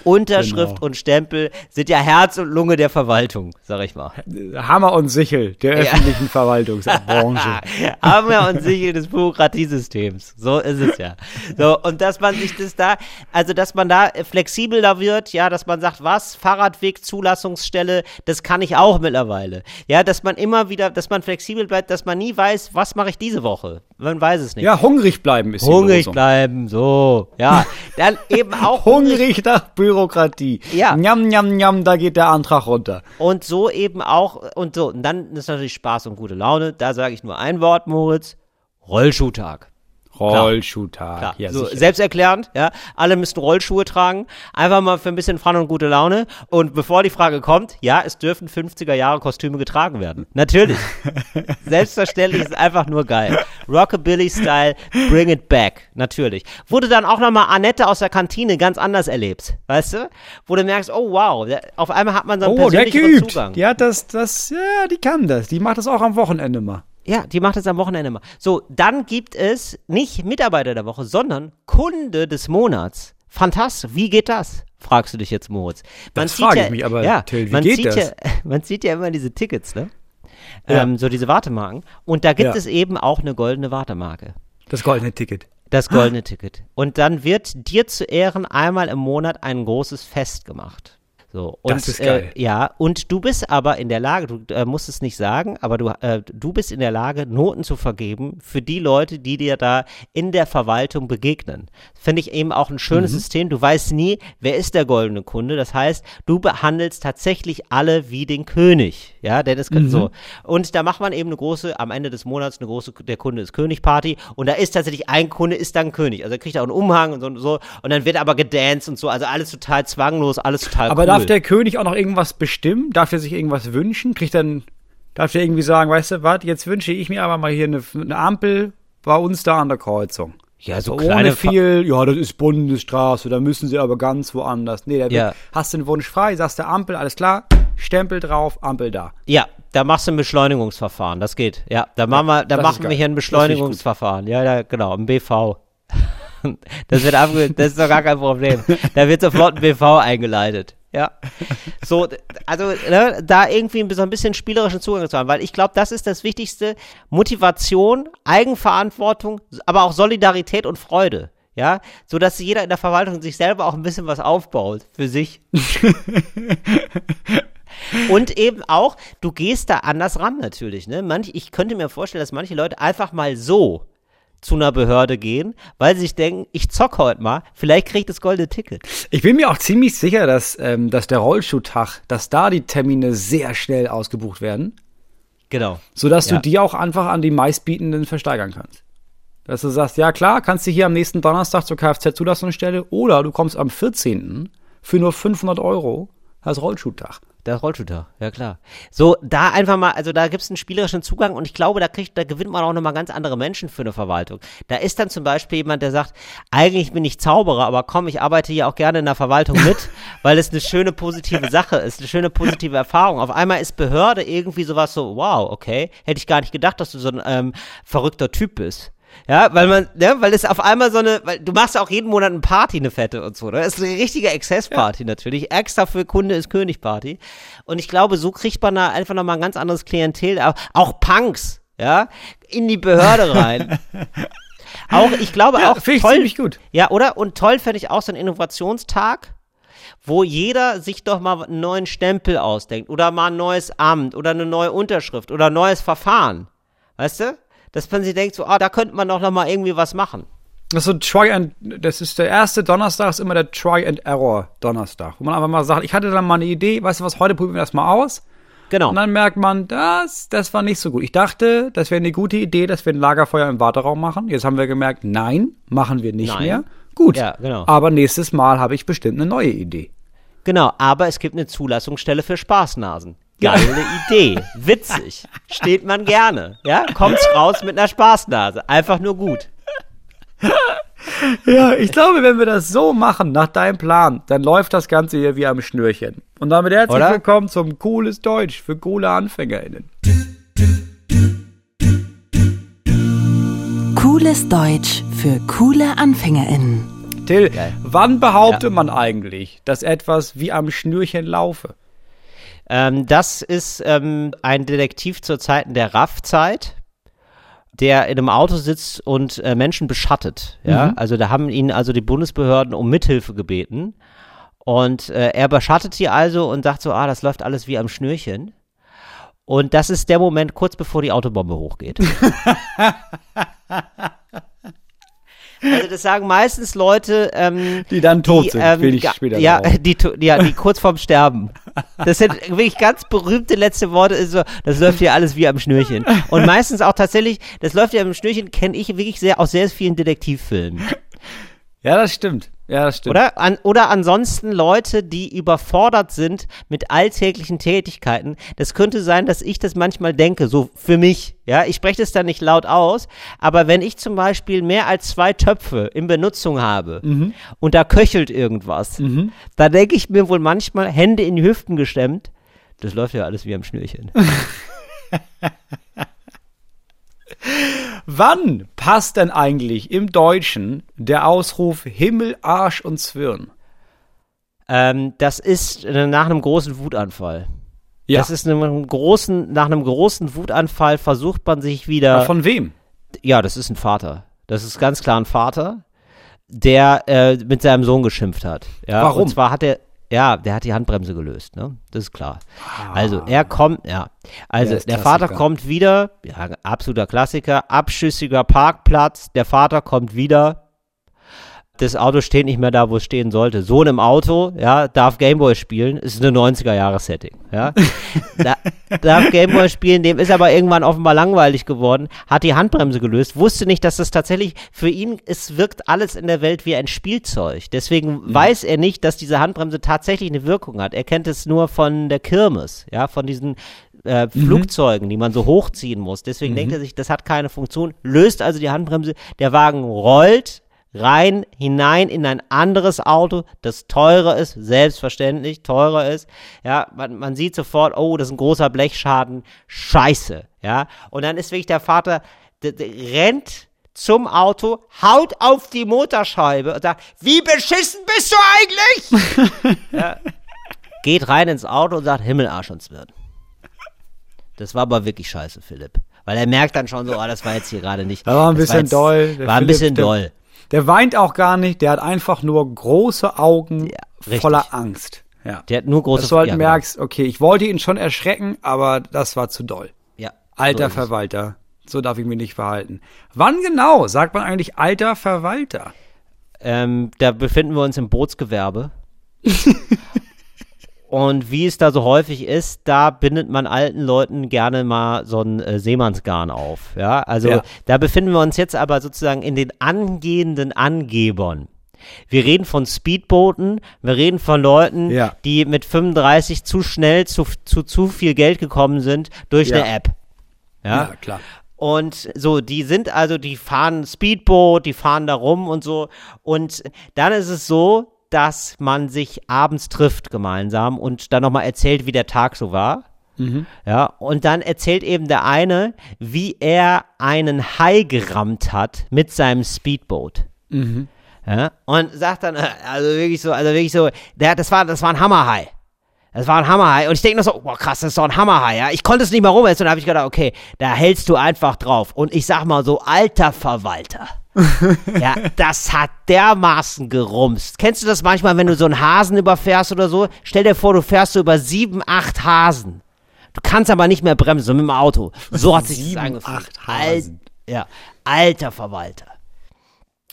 Unterschrift Genau. und Stempel sind ja Herz und Lunge der Verwaltung, sag ich mal. Hammer und Sichel der öffentlichen <laughs> Verwaltungsbranche. Hammer und Sichel des Bürokratiesystems. So ist es ja. So, und dass man sich das da, also dass man da flexibler wird, ja, dass man sagt, was, Fahrradweg, Zulassungsstelle, das kann ich auch mittlerweile. Ja, dass man immer wieder, dass man flexibel bleibt, dass man nie weiß, was mache ich diese Woche. Man weiß es nicht. Ja, hungrig bleiben ist die Hungrig bleiben, so. Ja, <laughs> dann eben auch Hungrig nach Bürokratie. Ja. Njam, njam, njam, da geht der Antrag runter. Und so eben auch, und so, und dann ist natürlich Spaß und gute Laune. Da sage ich nur ein Wort, Moritz. Rollschuhtag. Rollschuhtag. Klar, Ja, so, sicher. selbsterklärend, ja. Alle müssen Rollschuhe tragen. Einfach mal für ein bisschen Fun und gute Laune. Und bevor die Frage kommt, ja, es dürfen 50er Jahre Kostüme getragen werden. Natürlich. <laughs> Selbstverständlich ist einfach nur geil. Rockabilly-Style, bring it back. Natürlich. Wurde dann auch nochmal Annette aus der Kantine ganz anders erlebt. Weißt du? Wo du merkst, oh wow, auf einmal hat man so einen Oh, geübt. Zugang. Die hat das, das, ja, die kann das. Die macht das auch am Wochenende mal. Ja, die macht es am Wochenende mal. So, dann gibt es nicht Mitarbeiter der Woche, sondern Kunde des Monats. Fantastisch. Wie geht das? Fragst du dich jetzt, Moritz. Man Das frage ja, ich mich aber, ja, Till, wie man geht sieht das? Ja, <laughs> man sieht ja immer diese Tickets, ne? Ja. Ähm, so diese Wartemarken. Und da gibt es eben auch eine goldene Wartemarke. Das goldene Ticket. Das goldene Ticket. Und dann wird dir zu Ehren einmal im Monat ein großes Fest gemacht. So, und, Das ist geil. Äh, ja, und du bist aber in der Lage, du äh, musst es nicht sagen, aber du, äh, du bist in der Lage, Noten zu vergeben für die Leute, die dir da in der Verwaltung begegnen. Finde ich eben auch ein schönes Mhm. System. Du weißt nie, wer ist der goldene Kunde. Das heißt, du behandelst tatsächlich alle wie den König. Ja, denn es Mhm. so. Und da macht man eben eine große, am Ende des Monats eine große, der Kunde ist König-Party. Und da ist tatsächlich ein Kunde, ist dann König. Also er kriegt auch einen Umhang und so und so. Und dann wird aber gedanced und so. Also alles total zwanglos, alles total Aber cool. Darf der König auch noch irgendwas bestimmen? Darf der sich irgendwas wünschen? Kriegt dann, darf der irgendwie sagen, weißt du was, jetzt wünsche ich mir aber mal hier eine, eine Ampel bei uns da an der Kreuzung. Ja, so Ohne kleine Fa- viel, ja, das ist Bundesstraße, da müssen sie aber ganz woanders. Nee, da Ja. hast du den Wunsch frei, sagst der Ampel, alles klar, Stempel drauf, Ampel da. Ja, da machst du ein Beschleunigungsverfahren, das geht. Ja, da machen wir, da das machen wir geil. hier ein Beschleunigungsverfahren. Ja, ja, genau, ein BV. <laughs> Das wird abge das ist doch gar kein Problem. Da wird sofort ein BV eingeleitet. Ja. So, also ne, da irgendwie so ein bisschen spielerischen Zugang zu haben, weil ich glaube, das ist das Wichtigste. Motivation, Eigenverantwortung, aber auch Solidarität und Freude. Ja, so dass jeder in der Verwaltung sich selber auch ein bisschen was aufbaut für sich. <laughs> Und eben auch, du gehst da anders ran natürlich. Ne? Manch, ich könnte mir vorstellen, dass manche Leute einfach mal so zu einer Behörde gehen, weil sie sich denken, ich zock heute mal, vielleicht kriege ich das goldene Ticket. Ich bin mir auch ziemlich sicher, dass, ähm, dass der Rollschuhtag, dass da die Termine sehr schnell ausgebucht werden, Genau. sodass Ja. du die auch einfach an die meistbietenden versteigern kannst. Dass du sagst, ja klar, kannst du hier am nächsten Donnerstag zur Kfz-Zulassungsstelle oder du kommst am 14. für nur 500 Euro als Rollschuhtag. Der Rollshooter, ja klar. So, da einfach mal, also da gibt es einen spielerischen Zugang und ich glaube, da kriegt, da gewinnt man auch nochmal ganz andere Menschen für eine Verwaltung. Da ist dann zum Beispiel jemand, der sagt, eigentlich bin ich Zauberer, aber komm, ich arbeite hier auch gerne in der Verwaltung mit, <laughs> weil es eine schöne positive Sache ist, eine schöne positive Erfahrung. Auf einmal ist Behörde irgendwie sowas so, wow, okay, hätte ich gar nicht gedacht, dass du so ein ähm, verrückter Typ bist. Ja, weil man, ne, weil es auf einmal so eine, weil du machst ja auch jeden Monat eine Party, eine fette und so, ne? Das ist eine richtige Exzessparty natürlich. Extra für Kunde ist König Party. Und ich glaube, so kriegt man da einfach nochmal ein ganz anderes Klientel, auch, auch Punks, ja, in die Behörde rein. <laughs> auch, ich glaube auch, finde ich toll, ziemlich gut. ja, oder? Und toll fände ich auch so einen Innovationstag, wo jeder sich doch mal einen neuen Stempel ausdenkt oder mal ein neues Amt oder eine neue Unterschrift oder ein neues Verfahren. Weißt du? Dass man sich denkt, so, ah, da könnte man doch noch mal irgendwie was machen. Das ist so Try and, das ist der erste Donnerstag, ist immer der Try and Error Donnerstag, wo man einfach mal sagt, ich hatte dann mal eine Idee, weißt du was, heute probieren wir das mal aus. Genau. Und dann merkt man, das, das war nicht so gut. Ich dachte, das wäre eine gute Idee, dass wir ein Lagerfeuer im Warteraum machen. Jetzt haben wir gemerkt, nein, machen wir nicht Nein. mehr. Gut. Ja, genau. Aber nächstes Mal habe ich bestimmt eine neue Idee. Genau, aber es gibt eine Zulassungsstelle für Spaßnasen. Geile Idee. Witzig. Steht man gerne. Ja, kommt's raus mit einer Spaßnase. Einfach nur gut. Ja, ich glaube, wenn wir das so machen, nach deinem Plan, dann läuft das Ganze hier wie am Schnürchen. Und damit herzlich Oder? willkommen zum Cooles Deutsch für coole AnfängerInnen. Cooles Deutsch für coole AnfängerInnen. Till, Geil. wann behauptet man eigentlich, dass etwas wie am Schnürchen laufe? Ähm, das ist ähm, ein Detektiv zur Zeiten der RAF-Zeit, der in einem Auto sitzt und äh, Menschen beschattet. Ja, also da haben ihn also die Bundesbehörden um Mithilfe gebeten. Und äh, er beschattet sie also und sagt so, ah, das läuft alles wie am Schnürchen. Und das ist der Moment kurz bevor die Autobombe hochgeht. <laughs> also das sagen meistens Leute, ähm, Die dann tot die, sind, ähm, später ja, drauf. die, ja, die kurz vorm Sterben. Das sind wirklich ganz berühmte letzte Worte. Ist so, das läuft hier alles wie am Schnürchen. Und meistens auch tatsächlich, das läuft ja am Schnürchen, kenne ich wirklich sehr aus sehr vielen Detektivfilmen. Ja, das stimmt. Ja, das stimmt. Oder? An, oder ansonsten Leute, die überfordert sind mit alltäglichen Tätigkeiten. Das könnte sein, dass ich das manchmal denke, so für mich. Ja, ich spreche das dann nicht laut aus, aber wenn ich zum Beispiel mehr als zwei Töpfe in Benutzung habe und da köchelt irgendwas, da denke ich mir wohl manchmal Hände in die Hüften gestemmt. Das läuft ja alles wie am Schnürchen. <laughs> Wann passt denn eigentlich im Deutschen der Ausruf Himmel, Arsch und Zwirn? ähm, das ist äh, nach einem großen Wutanfall. Ja. Das ist einem großen, nach einem großen Wutanfall versucht man sich wieder. Von wem? Ja, das ist ein Vater. Das ist ganz klar ein Vater, der äh, mit seinem Sohn geschimpft hat. Ja, Warum? Und zwar hat er, Ja, der hat die Handbremse gelöst, ne? Das ist klar. Also, er kommt, ja. Also, Der der Vater kommt wieder, ja, absoluter Klassiker, abschüssiger Parkplatz, der Vater kommt wieder, das Auto steht nicht mehr da, wo es stehen sollte. Sohn im Auto, ja, darf Gameboy spielen, ist eine 90er-Jahres-Setting, ja. da, darf Gameboy spielen, dem ist aber irgendwann offenbar langweilig geworden, hat die Handbremse gelöst, wusste nicht, dass das tatsächlich für ihn, es wirkt alles in der Welt wie ein Spielzeug. Deswegen weiß er nicht, dass diese Handbremse tatsächlich eine Wirkung hat. Er kennt es nur von der Kirmes, ja, von diesen äh, Flugzeugen, die man so hochziehen muss. Deswegen denkt er sich, das hat keine Funktion, löst also die Handbremse, der Wagen rollt rein, hinein in ein anderes Auto, das teurer ist, selbstverständlich teurer ist. Ja, man, man sieht sofort, oh, das ist ein großer Blechschaden, scheiße. Ja, und dann ist wirklich der Vater, der, der rennt zum Auto, haut auf die Motorscheibe und sagt, wie beschissen bist du eigentlich? <laughs> ja, geht rein ins Auto und sagt, Himmelarsch und Zwirn. Das war aber wirklich scheiße, Philipp. Weil er merkt dann schon so, ah, das war jetzt hier gerade nicht. Das war ein bisschen jetzt, doll. Der War ein Philipp, bisschen der- doll. Der weint auch gar nicht, der hat einfach nur große Augen richtig. voller Angst. Ja. Der hat nur große Dass du halt ja, merkst, okay, ich wollte ihn schon erschrecken, aber das war zu doll. Ja, Alter so. Verwalter, so darf ich mich nicht verhalten. Wann genau sagt man eigentlich alter Verwalter? Ähm, da befinden wir uns im Bootsgewerbe. <laughs> Und wie es da so häufig ist, da bindet man alten Leuten gerne mal so ein äh, Seemannsgarn auf. Ja, also Ja. da befinden wir uns jetzt aber sozusagen in den angehenden Angebern. Wir reden von Speedbooten, wir reden von Leuten, Ja. die mit 35 zu schnell zu, zu zu viel Geld gekommen sind durch Ja. eine App. Ja? klar. Und so, die sind also, die fahren Speedboot, die fahren da rum und so. Und dann ist es so, dass man sich abends trifft gemeinsam und dann nochmal erzählt, wie der Tag so war. Ja, und dann erzählt eben der eine, wie er einen Hai gerammt hat mit seinem Speedboot. Ja, und sagt dann, also wirklich so, also wirklich so, der, das war, das war ein Hammerhai. Das war ein Hammerhai. Und ich denke noch so, boah, krass, das ist doch ein Hammerhai, ja. Ich konnte es nicht mehr rumessen. Und da habe ich gedacht, okay, da hältst du einfach drauf. Und ich sag mal so, alter Verwalter. Ja, das hat dermaßen gerumst. Kennst du das manchmal, wenn du so einen Hasen überfährst oder so? Stell dir vor, du fährst so über sieben, acht Hasen. Du kannst aber nicht mehr bremsen, so mit dem Auto. So hat sich Sieben, das angefühlt. acht Hasen. Al ja, alter Verwalter.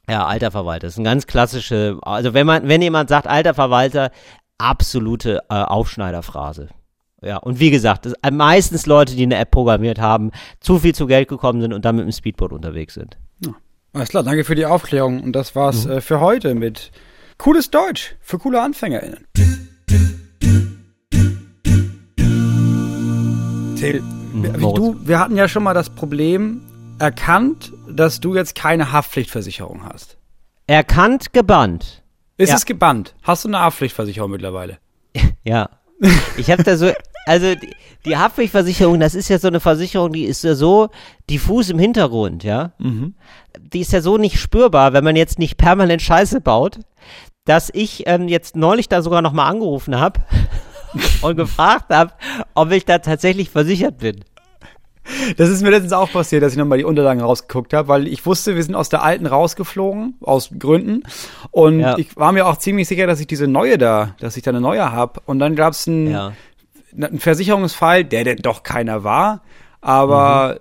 Ja, alter Verwalter. Das ist ein ganz klassische, also wenn man, wenn jemand sagt, alter Verwalter, absolute äh, Aufschneiderphrase. Ja, und wie gesagt, das, äh, meistens Leute, die eine App programmiert haben, zu viel zu Geld gekommen sind und dann mit dem Speedboot unterwegs sind. Alles klar, danke für die Aufklärung. Und das war's Mhm. äh, für heute mit cooles Deutsch für coole AnfängerInnen. Till, Moritz. du, wir hatten ja schon mal das Problem erkannt, dass du jetzt keine Haftpflichtversicherung hast. Erkannt, gebannt. Ist Ja. es gebannt? Hast du eine Haftpflichtversicherung mittlerweile? <laughs> Ja. Ich habe da so, also die, die Haftpflichtversicherung, das ist ja so eine Versicherung, die ist ja so diffus im Hintergrund, ja. Die ist ja so nicht spürbar, wenn man jetzt nicht permanent Scheiße baut, dass ich ähm, jetzt neulich da sogar nochmal angerufen habe <laughs> und gefragt habe, ob ich da tatsächlich versichert bin. Das ist mir letztens auch passiert, dass ich nochmal die Unterlagen rausgeguckt habe, weil ich wusste, wir sind aus der alten rausgeflogen, aus Gründen. Und Ja. ich war mir auch ziemlich sicher, dass ich diese neue da, dass ich da eine neue habe. Und dann gab es einen, Ja. Einen Versicherungsfall, der denn doch keiner war. Aber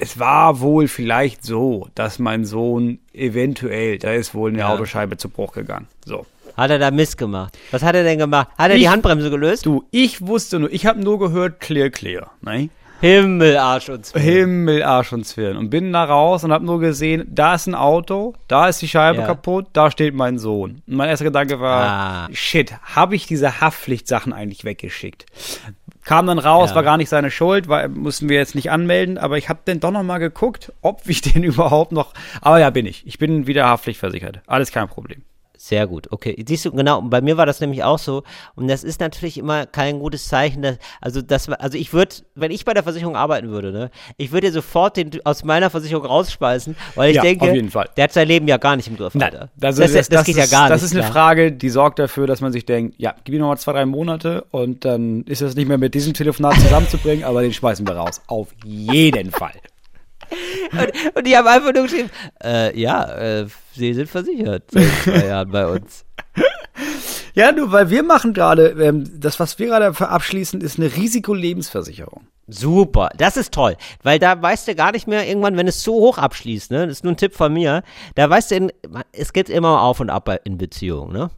es war wohl vielleicht so, dass mein Sohn eventuell, da ist wohl eine Ja. Autoscheibe zu Bruch gegangen. So. Hat er da Mist gemacht? Was hat er denn gemacht? Hat er die Ich- Handbremse gelöst? Du, ich wusste nur, ich habe nur gehört, clear, clear. Ne? Himmel, Arsch und Zwirn. Himmel, Arsch und Zwirn. Und bin da raus und habe nur gesehen, da ist ein Auto, da ist die Scheibe Ja. kaputt, da steht mein Sohn. Und mein erster Gedanke war, Ah. shit, habe ich diese Haftpflichtsachen eigentlich weggeschickt? Kam dann raus, Ja. war gar nicht seine Schuld, weil mussten wir jetzt nicht anmelden, aber ich habe dann doch noch mal geguckt, ob <laughs> ich den überhaupt noch. Aber ja, bin ich. Ich bin wieder haftpflichtversichert. Alles kein Problem. Sehr gut, okay. Siehst du, genau, bei mir war das nämlich auch so. Und das ist natürlich immer kein gutes Zeichen. Dass, also, das, also ich würde, wenn ich bei der Versicherung arbeiten würde, ne, ich würde sofort den aus meiner Versicherung rausspeisen, weil ich Ja, denke, auf jeden Fall. der hat sein Leben ja gar nicht im Griff, Alter. Also das, das, geht ist, ja gar Das nicht. ist eine klar. Frage, die sorgt dafür, dass man sich denkt, ja, gib ihm noch mal zwei, drei Monate und dann ist das nicht mehr mit diesem Telefonat zusammenzubringen, <laughs> aber den schmeißen wir raus. Auf jeden Fall. Und, und die haben einfach nur geschrieben, äh, ja, äh, sie sind versichert seit zwei <laughs> Jahren bei uns. Ja, nur weil wir machen gerade, ähm, das, was wir gerade abschließen, ist eine Risikolebensversicherung. Super, das ist toll, weil da weißt du gar nicht mehr irgendwann, wenn es so hoch abschließt, ne, das ist nur ein Tipp von mir, da weißt du, in, es geht immer auf und ab in Beziehungen, ne?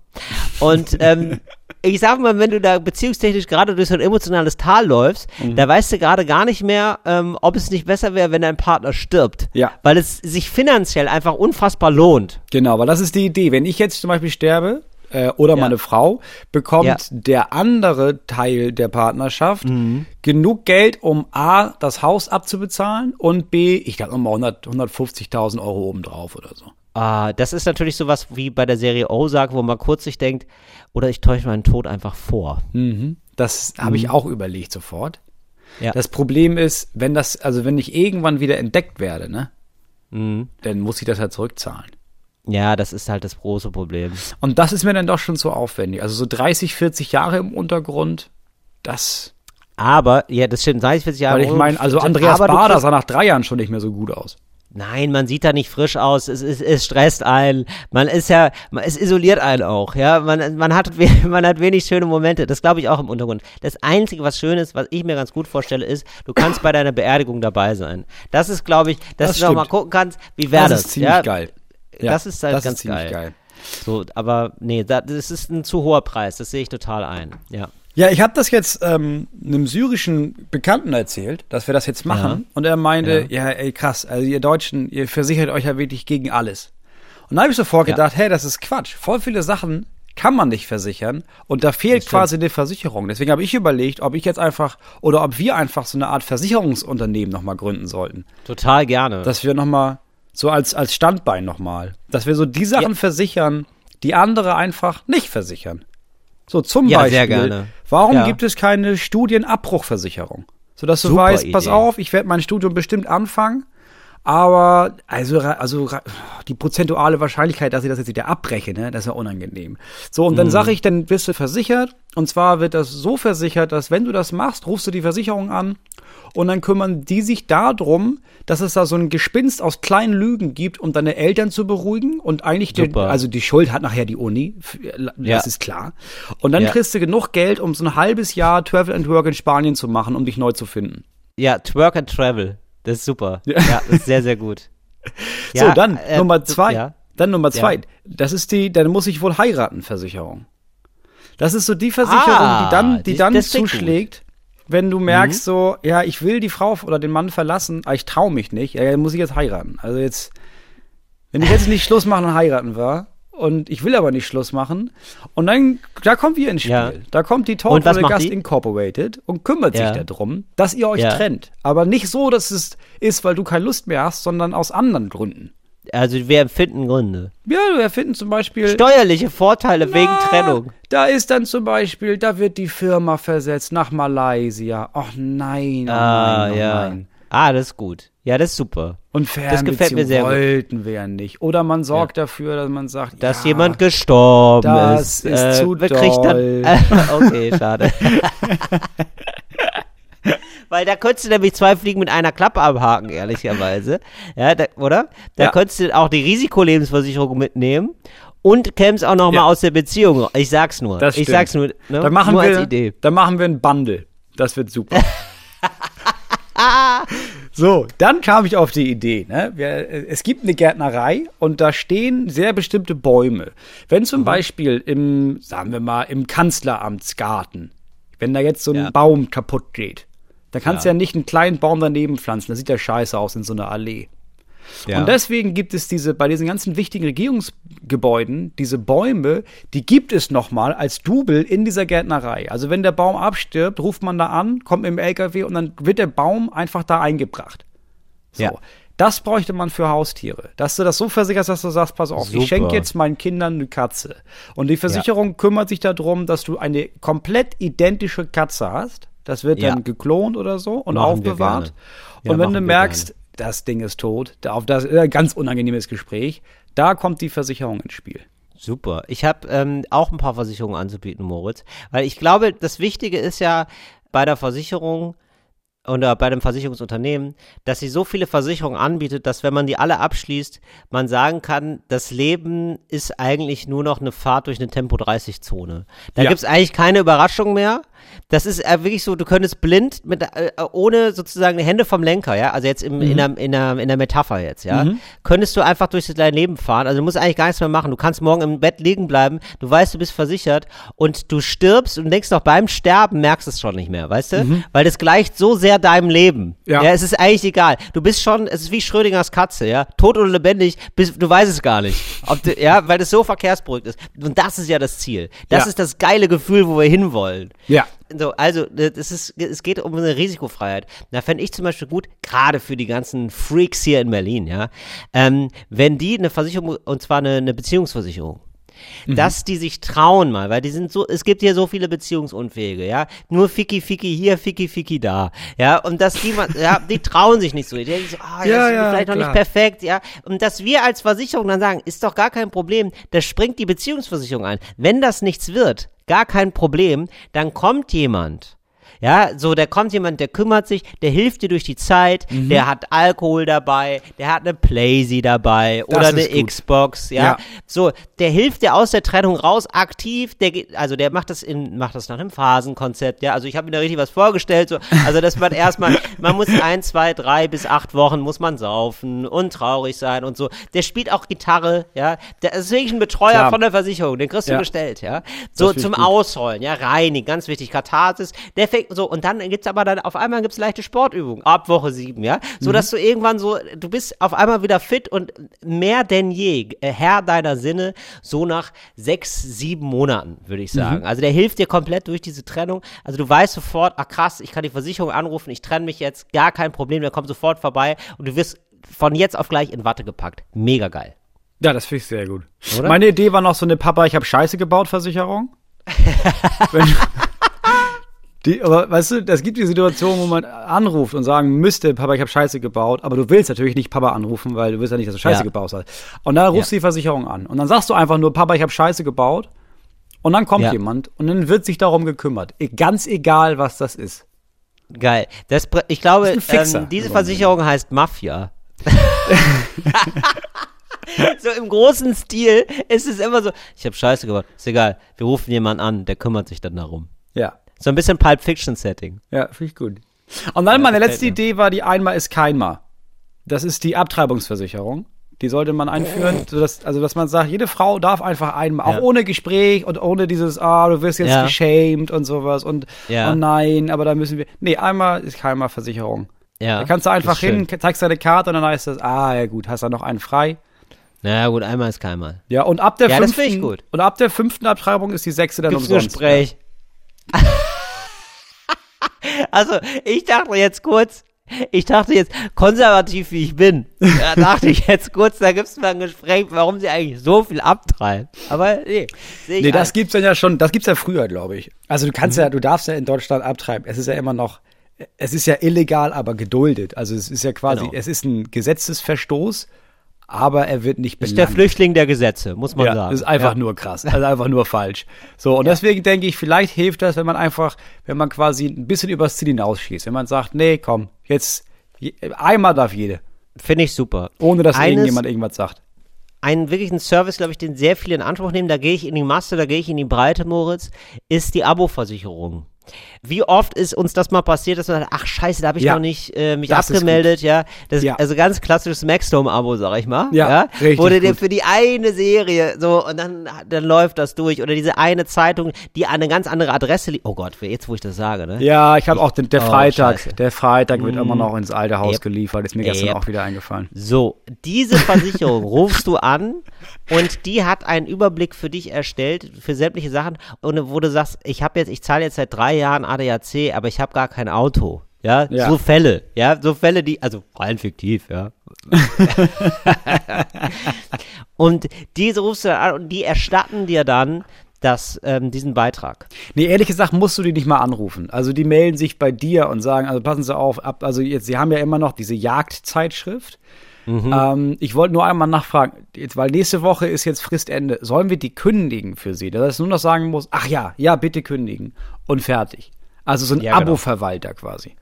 Und ähm, <laughs> ich sag mal, wenn du da beziehungstechnisch gerade durch so ein emotionales Tal läufst, Mhm. da weißt du gerade gar nicht mehr, ähm, ob es nicht besser wäre, wenn dein Partner stirbt. Ja. Weil es sich finanziell einfach unfassbar lohnt. Genau, weil das ist die Idee. Wenn ich jetzt zum Beispiel sterbe, äh, oder Ja. meine Frau, bekommt Ja. der andere Teil der Partnerschaft Mhm. genug Geld, um A, das Haus abzubezahlen und B, ich glaube nochmal 100, 150.000 Euro obendrauf oder so. Ah, das ist natürlich sowas wie bei der Serie Ozark, wo man kurz sich denkt, oder ich täusche meinen Tod einfach vor. Das habe ich auch überlegt sofort. Mhm. Ja. Das Problem ist, wenn das, also wenn ich irgendwann wieder entdeckt werde, ne, Mhm. dann muss ich das halt zurückzahlen. Ja, das ist halt das große Problem. Und das ist mir dann doch schon so aufwendig. Also so 30, 40 Jahre im Untergrund, das. Aber, ja, das stimmt, 30, 40 Jahre. Weil ich meine, also Andreas Bader sah nach drei Jahren schon nicht mehr so gut aus. Nein, man sieht da nicht frisch aus. Es, es, es stresst einen. Man ist ja, man, es isoliert einen auch. Ja, man, man hat, <laughs> man hat wenig schöne Momente. Das glaube ich auch im Untergrund. Das einzige, was schön ist, was ich mir ganz gut vorstelle, ist, du kannst bei deiner Beerdigung dabei sein. Das ist, glaube ich, dass Das du noch mal gucken kannst, wie wäre das. ist ziemlich ja? geil. das ist halt das ganz ist ziemlich geil. geil. So, aber nee, da, das ist ein zu hoher Preis. Das sehe ich total ein. Ja. Ja, ich habe das jetzt ähm, einem syrischen Bekannten erzählt, dass wir das jetzt machen. Und er meinte, ja. ey, krass, also ihr Deutschen, ihr versichert euch ja wirklich gegen alles. Und da habe ich sofort Ja. gedacht, hey, das ist Quatsch. Voll viele Sachen kann man nicht versichern und da fehlt quasi eine Versicherung. Deswegen habe ich überlegt, ob ich jetzt einfach oder ob wir einfach so eine Art Versicherungsunternehmen nochmal gründen sollten. Total gerne. Dass wir nochmal, so als, als Standbein nochmal, dass wir so die Sachen Ja. versichern, die andere einfach nicht versichern. So zum Ja, Beispiel, sehr gerne. warum Ja. gibt es keine Studienabbruchversicherung? Sodass du Super weißt, pass Idee. auf, ich werde mein Studium bestimmt anfangen, aber also, also die prozentuale Wahrscheinlichkeit, dass ich das jetzt wieder abbreche, ne, das ist ja unangenehm. So, und Mhm. dann sage ich, dann bist du versichert. Und zwar wird das so versichert, dass wenn du das machst, rufst du die Versicherung an und dann kümmern die sich darum, dass es da so ein Gespinst aus kleinen Lügen gibt, um deine Eltern zu beruhigen und eigentlich, Super. also die Schuld hat nachher die Uni, f- das Ja. ist klar. Und dann Ja. kriegst du genug Geld, um so ein halbes Jahr Travel and Work in Spanien zu machen, um dich neu zu finden. ja, Twerk and Travel. Das ist super. Ja. Ja, das ist sehr, sehr gut. <laughs> so, Ja, dann äh, Nummer zwei. Ja. Dann Nummer zwei. Das ist die, dann muss ich wohl heiraten, Versicherung. Das ist so die Versicherung, Ah, die dann, die die- dann gut. zuschlägt, wenn du merkst, so, ja, ich will die Frau oder den Mann verlassen, aber ich traue mich nicht, ja, dann muss ich jetzt heiraten. Also jetzt, wenn ich jetzt nicht Schluss machen und heiraten war, und ich will aber nicht Schluss machen, und dann, da kommen wir ins Spiel. Ja. Da kommt die Und Talk was for the macht Gast die? Incorporated und kümmert Ja. sich darum, dass ihr euch Ja. trennt. Aber nicht so, dass es ist, weil du keine Lust mehr hast, sondern aus anderen Gründen. Also wir empfinden Gründe. Ja, wir erfinden zum Beispiel. Steuerliche Vorteile wegen Na, Trennung. Da ist dann zum Beispiel, da wird die Firma versetzt nach Malaysia. Ach nein, oh Ah, nein, oh ja. nein. Ah, das ist gut. Ja, das ist super. Und Das gefällt mir sehr gut. wollten wir ja nicht. Oder man sorgt dafür, dass man sagt, Dass ja, jemand gestorben das ist. Äh, ist zu wer kriegt doll. Dann, <laughs> okay, schade. <laughs> Weil da könntest du nämlich zwei Fliegen mit einer Klappe abhaken, ehrlicherweise. Ja, da, oder? Da Ja. könntest du auch die Risikolebensversicherung mitnehmen und kämst auch noch Ja. mal aus der Beziehung. Ich sag's nur. Das ich stimmt. sag's nur. Ne? da machen nur wir, als Idee. Da machen wir ein Bundle. Das wird super. <laughs> so, dann kam ich auf die Idee. Ne? Äh, es gibt eine Gärtnerei und da stehen sehr bestimmte Bäume. Wenn Mhm. zum Beispiel im, sagen wir mal, im Kanzleramtsgarten, wenn da jetzt so ein Ja. Baum kaputt geht, dann kannst du Ja. ja nicht einen kleinen Baum daneben pflanzen. Das sieht ja scheiße aus in so einer Allee. Ja. Und deswegen gibt es diese, bei diesen ganzen wichtigen Regierungsgebäuden, diese Bäume, die gibt es nochmal als Double in dieser Gärtnerei. Also wenn der Baum abstirbt, ruft man da an, kommt mit dem LKW und dann wird der Baum einfach da eingebracht. So. Ja. Das bräuchte man für Haustiere. Dass du das so versicherst, dass du sagst, pass auf, Super. ich schenke jetzt meinen Kindern eine Katze. Und die Versicherung kümmert sich darum, dass du eine komplett identische Katze hast. Das wird Ja. dann geklont oder so und Machen aufbewahrt. Ja, und wenn du merkst, das Ding ist tot, auf das äh, ganz unangenehmes Gespräch, da kommt die Versicherung ins Spiel. Super. Ich habe ähm, auch ein paar Versicherungen anzubieten, Moritz. Weil ich glaube, das Wichtige ist ja bei der Versicherung, oder bei dem Versicherungsunternehmen, dass sie so viele Versicherungen anbietet, dass wenn man die alle abschließt, man sagen kann, das Leben ist eigentlich nur noch eine Fahrt durch eine Tempo-30-Zone. Da Ja. gibt's eigentlich keine Überraschung mehr. Das ist äh, wirklich so, du könntest blind mit äh, ohne sozusagen die Hände vom Lenker, ja, also jetzt im, in, der, in, der, in der Metapher jetzt, ja, könntest du einfach durch dein Leben fahren. Also du musst eigentlich gar nichts mehr machen. Du kannst morgen im Bett liegen bleiben, du weißt, du bist versichert und du stirbst und denkst noch beim Sterben merkst es schon nicht mehr, weißt du? Weil das gleicht so sehr deinem Leben. Ja. ja, es ist eigentlich egal. Du bist schon, es ist wie Schrödingers Katze, ja, tot oder lebendig, bist, du weißt es gar nicht. Ob du, ja, weil das so verkehrsberuhigt ist. Und das ist ja das Ziel. Das Ja. ist das geile Gefühl, wo wir hinwollen. Ja. So, also, das ist, es geht um eine Risikofreiheit. Da fände ich zum Beispiel gut, gerade für die ganzen Freaks hier in Berlin, ja, ähm, wenn die eine Versicherung, und zwar eine, eine Beziehungsversicherung, dass die sich trauen mal, weil die sind so, es gibt hier so viele Beziehungsunfähige, ja, nur Ficky Ficky hier, Ficky Ficky da, ja, und dass die mal, ja, die trauen sich nicht so, die denken so, ah, ja, Ja, das ist ja, vielleicht noch nicht perfekt, ja, und dass wir als Versicherung dann sagen, ist doch gar kein Problem, da springt die Beziehungsversicherung ein. Wenn das nichts wird, gar kein Problem, dann kommt jemand. Ja, so, da kommt jemand, der kümmert sich, der hilft dir durch die Zeit, Mhm. der hat Alkohol dabei, der hat eine Playsee dabei oder eine gut. Xbox, ja? Ja. So, der hilft dir aus der Trennung raus aktiv, der geht, also der macht das in, macht das nach einem Phasenkonzept, ja? Also ich habe mir da richtig was vorgestellt, so, also dass man erstmal, <laughs> man muss ein, zwei, drei bis acht Wochen muss man saufen und traurig sein und so. Der spielt auch Gitarre, ja? Der ist wirklich ein Betreuer Klar. von der Versicherung, den kriegst du Ja. gestellt, ja? So zum gut. Ausheulen, ja, reinigen, ganz wichtig, Katharsis, der fängt so, und dann gibt's aber dann, auf einmal gibt's leichte Sportübungen, ab Woche sieben, ja, so Mhm. dass du irgendwann so, du bist auf einmal wieder fit und mehr denn je, äh, Herr deiner Sinne, so nach sechs, sieben Monaten, würde Mhm. ich sagen. Also der hilft dir komplett durch diese Trennung, also du weißt sofort, ach krass, ich kann die Versicherung anrufen, ich trenne mich jetzt, gar kein Problem, der kommt sofort vorbei und du wirst von jetzt auf gleich in Watte gepackt. Mega geil. Ja, das finde ich sehr gut. Oder? Meine Idee war noch so eine Papa, ich habe Scheiße gebaut Versicherung. <laughs> Wenn, die, aber weißt du, es gibt die Situation, wo man anruft und sagen müsste, Papa, ich habe Scheiße gebaut, aber du willst natürlich nicht Papa anrufen, weil du willst ja nicht, dass du Scheiße Ja. gebaut hast. Und dann rufst du die Versicherung an und dann sagst du einfach nur, Papa, ich habe Scheiße gebaut. Und dann kommt Ja. jemand und dann wird sich darum gekümmert. E- Ganz egal, was das ist. Geil. Das, ich glaube, Das Fixer. ähm, diese Versicherung heißt Mafia. <laughs> so im großen Stil ist es immer so, ich habe Scheiße gebaut, ist egal, wir rufen jemanden an, der kümmert sich dann darum. Ja. So ein bisschen Pulp Fiction Setting. Ja, finde ich gut. Und dann meine gefällt letzte mir. Idee war die Einmal ist keinmal. Das ist die Abtreibungsversicherung. Die sollte man einführen, sodass, also dass man sagt, jede Frau darf einfach einmal, Ja. auch ohne Gespräch und ohne dieses, ah, du wirst jetzt Ja. geschämt und sowas und Ja. oh nein, aber da müssen wir. Nee, einmal ist keinmal Versicherung. Ja. Da kannst du einfach schön. hin, zeigst deine Karte und dann heißt das, ah ja gut, hast da noch einen frei. Naja, gut, einmal ist keinmal. Ja, und ab der Ja, fünften, und ab der fünften Abtreibung ist die sechste dann Gibt's umsonst. Gespräch. <laughs> also, ich dachte jetzt kurz, ich dachte jetzt, konservativ wie ich bin, da <laughs> dachte ich jetzt kurz, da gibt's mal ein Gespräch, warum sie eigentlich so viel abtreiben. Aber nee, sehe ich Nee, das ein. gibt's dann ja schon, das gibt's ja früher, glaube ich. Also du kannst Mhm. ja, du darfst ja in Deutschland abtreiben. Es ist ja immer noch, es ist ja illegal, aber geduldet. Also es ist ja quasi, Genau. es ist ein Gesetzesverstoß, aber er wird nicht ist der. Flüchtling der Gesetze, muss man ja, sagen. das ist einfach ja. nur krass, also einfach nur falsch. So, und deswegen denke ich, vielleicht hilft das, wenn man einfach, wenn man quasi ein bisschen übers Ziel hinausschießt. Wenn man sagt, nee, komm, jetzt, je- einmal darf jede. Finde ich super. Ohne dass Eines- irgendjemand irgendwas sagt. einen wirklichen Service, glaube ich, den sehr viele in Anspruch nehmen, da gehe ich in die Masse, da gehe ich in die Breite, Moritz, ist die Abo-Versicherung. Wie oft ist uns das mal passiert, dass man sagt, ach scheiße, da habe ich Ja, noch nicht äh, mich abgemeldet, ja. Das Ja. also ganz klassisches Maxdome-Abo, sag ich mal. Ja, richtig Wurde dir für die eine Serie so und dann, dann läuft das durch. Oder diese eine Zeitung, die an eine ganz andere Adresse liegt. Oh Gott, jetzt wo ich das sage, ne? Ja, ich habe auch den, der Oh, Freitag, scheiße. der Freitag wird immer noch ins alte Haus Yep. geliefert, ist mir gestern Yep. auch wieder eingefallen. So, diese Versicherung <laughs> rufst du an und die hat einen Überblick für dich erstellt, für sämtliche Sachen, und wo du sagst, ich habe jetzt, ich zahle jetzt seit drei Jahren ADAC, aber ich habe gar kein Auto. Ja, Ja. so Fälle, ja, so Fälle, die, also rein fiktiv, ja. <laughs> und diese rufst du dann an und die erstatten dir dann das, ähm, diesen Beitrag. Nee, ehrlich gesagt musst du die nicht mal anrufen. Also die melden sich bei dir und sagen, also passen Sie auf, ab, also jetzt, sie haben ja immer noch diese Jagdzeitschrift. Ähm, ich wollte nur einmal nachfragen, jetzt, weil nächste Woche ist jetzt Fristende. Sollen wir die kündigen für Sie? Dass ich nur noch sagen muss, ach ja, ja, bitte kündigen und fertig. Also so ein Ja, genau. Abo-Verwalter quasi.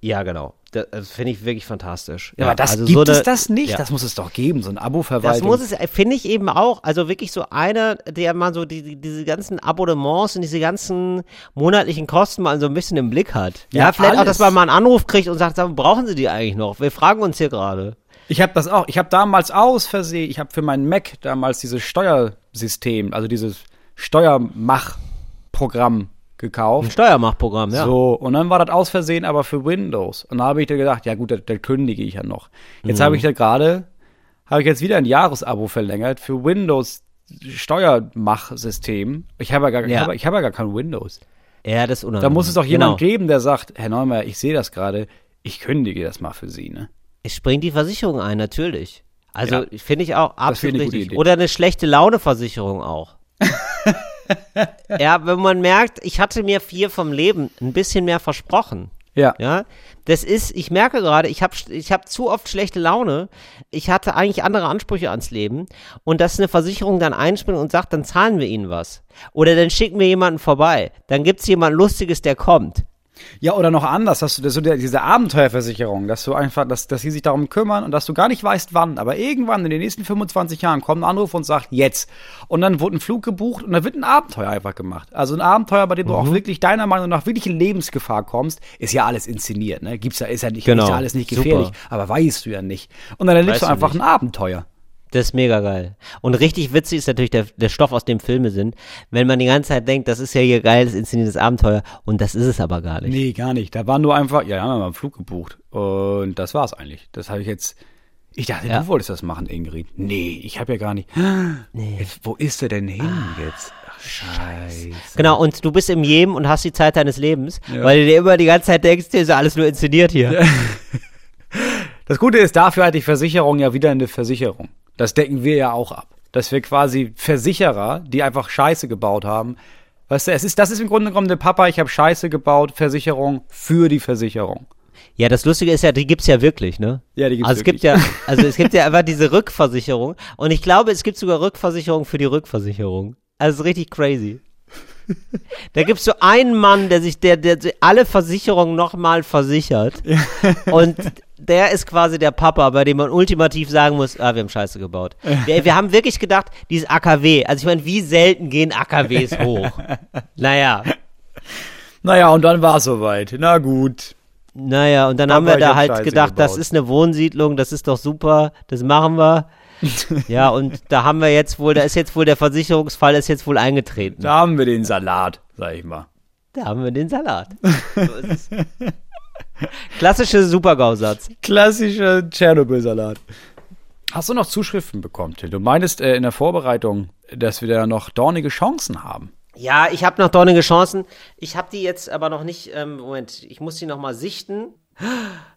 Ja, genau. Das, das finde ich wirklich fantastisch. Ja, aber das also gibt so es eine- das nicht? Ja. Das muss es doch geben, so ein Das Abo-Verwaltung. muss es, äh, finde ich eben auch. Also wirklich so einer, der mal so die, die, diese ganzen Abonnements und diese ganzen monatlichen Kosten mal so ein bisschen im Blick hat. Ja, Ja, vielleicht auch, alles. dass man mal einen Anruf kriegt und sagt, sag, brauchen Sie die eigentlich noch? Wir fragen uns hier gerade. Ich habe das auch. Ich habe damals aus Versehen, ich habe für meinen Mac damals dieses Steuersystem, also dieses Steuermach-Programm Ein gekauft. Steuermachprogramm, ja. So, und dann war das aus Versehen aber für Windows. Und da habe ich dir gedacht, ja gut, das kündige ich ja noch. Jetzt Mhm. habe ich da gerade, habe ich jetzt wieder ein Jahresabo verlängert für Windows Steuermach-System. Ich habe ja gar, Ja. Ich habe, ich habe ja gar kein Windows. Ja, das ist unangenehm. Da muss es doch genau. jemand geben, der sagt, Herr Neumann, ich sehe das gerade, ich kündige das mal für Sie, ne? Es springt die Versicherung ein, natürlich. Also Ja. finde ich auch absolut richtig. Oder eine schlechte Laune-Versicherung auch. <laughs> ja, wenn man merkt, ich hatte mir vier vom Leben ein bisschen mehr versprochen. Ja. Ja, das ist, ich merke gerade, ich habe ich hab zu oft schlechte Laune. Ich hatte eigentlich andere Ansprüche ans Leben. Und dass eine Versicherung dann einspringt und sagt, dann zahlen wir ihnen was. Oder dann schicken wir jemanden vorbei. Dann gibt's jemanden Lustiges, der kommt. Ja, oder noch anders, dass du das so diese Abenteuerversicherung, dass du einfach, dass, dass sie sich darum kümmern und dass du gar nicht weißt, wann, aber irgendwann in den nächsten 25 Jahren kommt ein Anruf und sagt, jetzt. Und dann wurde ein Flug gebucht und dann wird ein Abenteuer einfach gemacht. Also ein Abenteuer, bei dem du auch wirklich deiner Meinung nach wirklich in Lebensgefahr kommst, ist ja alles inszeniert, ne? Gibt's ja, ist ja nicht, Genau. ist ja alles nicht Super. gefährlich, aber weißt du ja nicht. Und dann erlebst Weißt du du einfach nicht. ein Abenteuer. Das ist mega geil. Und richtig witzig ist natürlich der, der Stoff, aus dem Filme sind. Wenn man die ganze Zeit denkt, das ist ja hier geiles, inszeniertes Abenteuer. Und das ist es aber gar nicht. Nee, gar nicht. Da war nur einfach, ja, da haben wir mal einen Flug gebucht. Und das war's eigentlich. Das habe ich jetzt. Ich dachte, Ja. du wolltest das machen, Ingrid. Nee, ich habe ja gar nicht. <gasps> Jetzt, wo ist er denn hin jetzt? Ach, scheiße. Genau, und du bist im Jemen und hast die Zeit deines Lebens, weil du dir immer die ganze Zeit denkst, hier ist ja alles nur inszeniert hier. <laughs> Das Gute ist, dafür hat die Versicherung ja wieder eine Versicherung. Das decken wir ja auch ab. Dass wir quasi Versicherer, die einfach Scheiße gebaut haben. Weißt du, es ist, das ist im Grunde genommen der Papa, ich habe Scheiße gebaut, Versicherung für die Versicherung. Ja, das Lustige ist ja, die gibt's ja wirklich, ne? Ja, die gibt's also es gibt wirklich. ja, <laughs> also es gibt ja einfach diese Rückversicherung und ich glaube, es gibt sogar Rückversicherung für die Rückversicherung. Also es ist richtig crazy. Da gibt's so einen Mann, der sich, der, der alle Versicherungen nochmal versichert. Und der ist quasi der Papa, bei dem man ultimativ sagen muss, ah, wir haben Scheiße gebaut. Wir, wir haben wirklich gedacht, dieses AKW, also ich meine, wie selten gehen AKWs hoch? Naja, Naja, und dann war es soweit. Na gut. naja, und dann Aber haben wir da hab halt Scheiße gedacht, das gebaut. ist eine Wohnsiedlung, das ist doch super, das machen wir. <laughs> ja, und da haben wir jetzt wohl, da ist jetzt wohl der Versicherungsfall ist jetzt wohl eingetreten. Da haben wir den Salat, sag ich mal. Da haben wir den Salat. <laughs> So ist es. Klassische Supergausatz. Klassischer Tschernobyl-Salat. Hast du noch Zuschriften bekommen, Till? Du meintest äh, in der Vorbereitung, dass wir da noch dornige Chancen haben. Ja, ich habe noch dornige Chancen. Ich habe die jetzt aber noch nicht. Ähm, Moment, ich muss die noch mal sichten.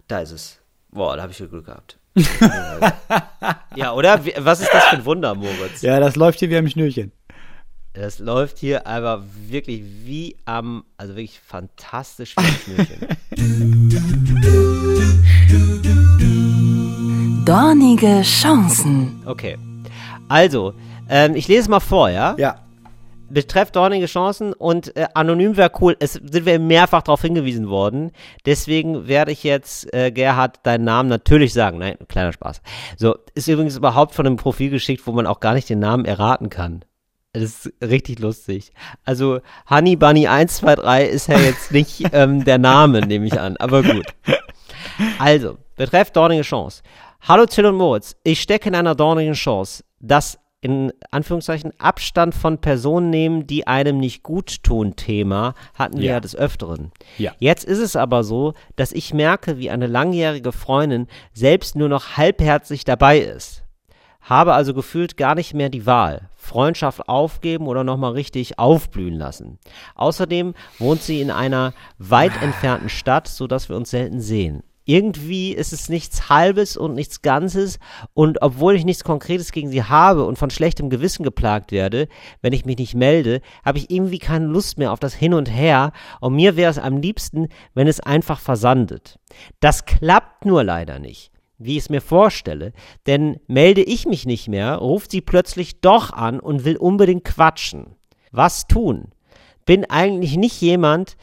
Da ist es. Boah, da habe ich viel Glück gehabt. <laughs> ja, oder? Was ist das für ein Wunder, Moritz? Ja, das läuft hier wie am Schnürchen. Das läuft hier aber wirklich wie am, also wirklich fantastisch. <laughs> Dornige Chancen. Okay. Also, ähm, ich lese es mal vor, ja? Ja. Betreff dornige Chancen und äh, anonym wäre cool. Es sind wir mehrfach darauf hingewiesen worden. Deswegen werde ich jetzt, äh, Gerhard, deinen Namen natürlich sagen. Nein, kleiner Spaß. So, ist übrigens überhaupt von einem Profil geschickt, wo man auch gar nicht den Namen erraten kann. Das ist richtig lustig. Also, Honey Bunny 123 ist ja jetzt nicht <laughs> ähm, der Name, nehme ich an. Aber gut. Also, betreff dornige Chance. Hallo Till und Moritz, ich stecke in einer dornigen Chance. Das in Anführungszeichen Abstand von Personen nehmen, die einem nicht gut tun Thema hatten wir Ja. ja des Öfteren. Ja. Jetzt ist es aber so, dass ich merke, wie eine langjährige Freundin selbst nur noch halbherzig dabei ist. Habe also gefühlt gar nicht mehr die Wahl. Freundschaft aufgeben oder nochmal richtig aufblühen lassen. Außerdem wohnt sie in einer weit entfernten Stadt, sodass wir uns selten sehen. Irgendwie ist es nichts Halbes und nichts Ganzes und obwohl ich nichts Konkretes gegen sie habe und von schlechtem Gewissen geplagt werde, wenn ich mich nicht melde, habe ich irgendwie keine Lust mehr auf das Hin und Her und mir wäre es am liebsten, wenn es einfach versandet. Das klappt nur leider nicht wie ich es mir vorstelle. Denn melde ich mich nicht mehr, ruft sie plötzlich doch an und will unbedingt quatschen. Was tun? Bin eigentlich nicht jemand,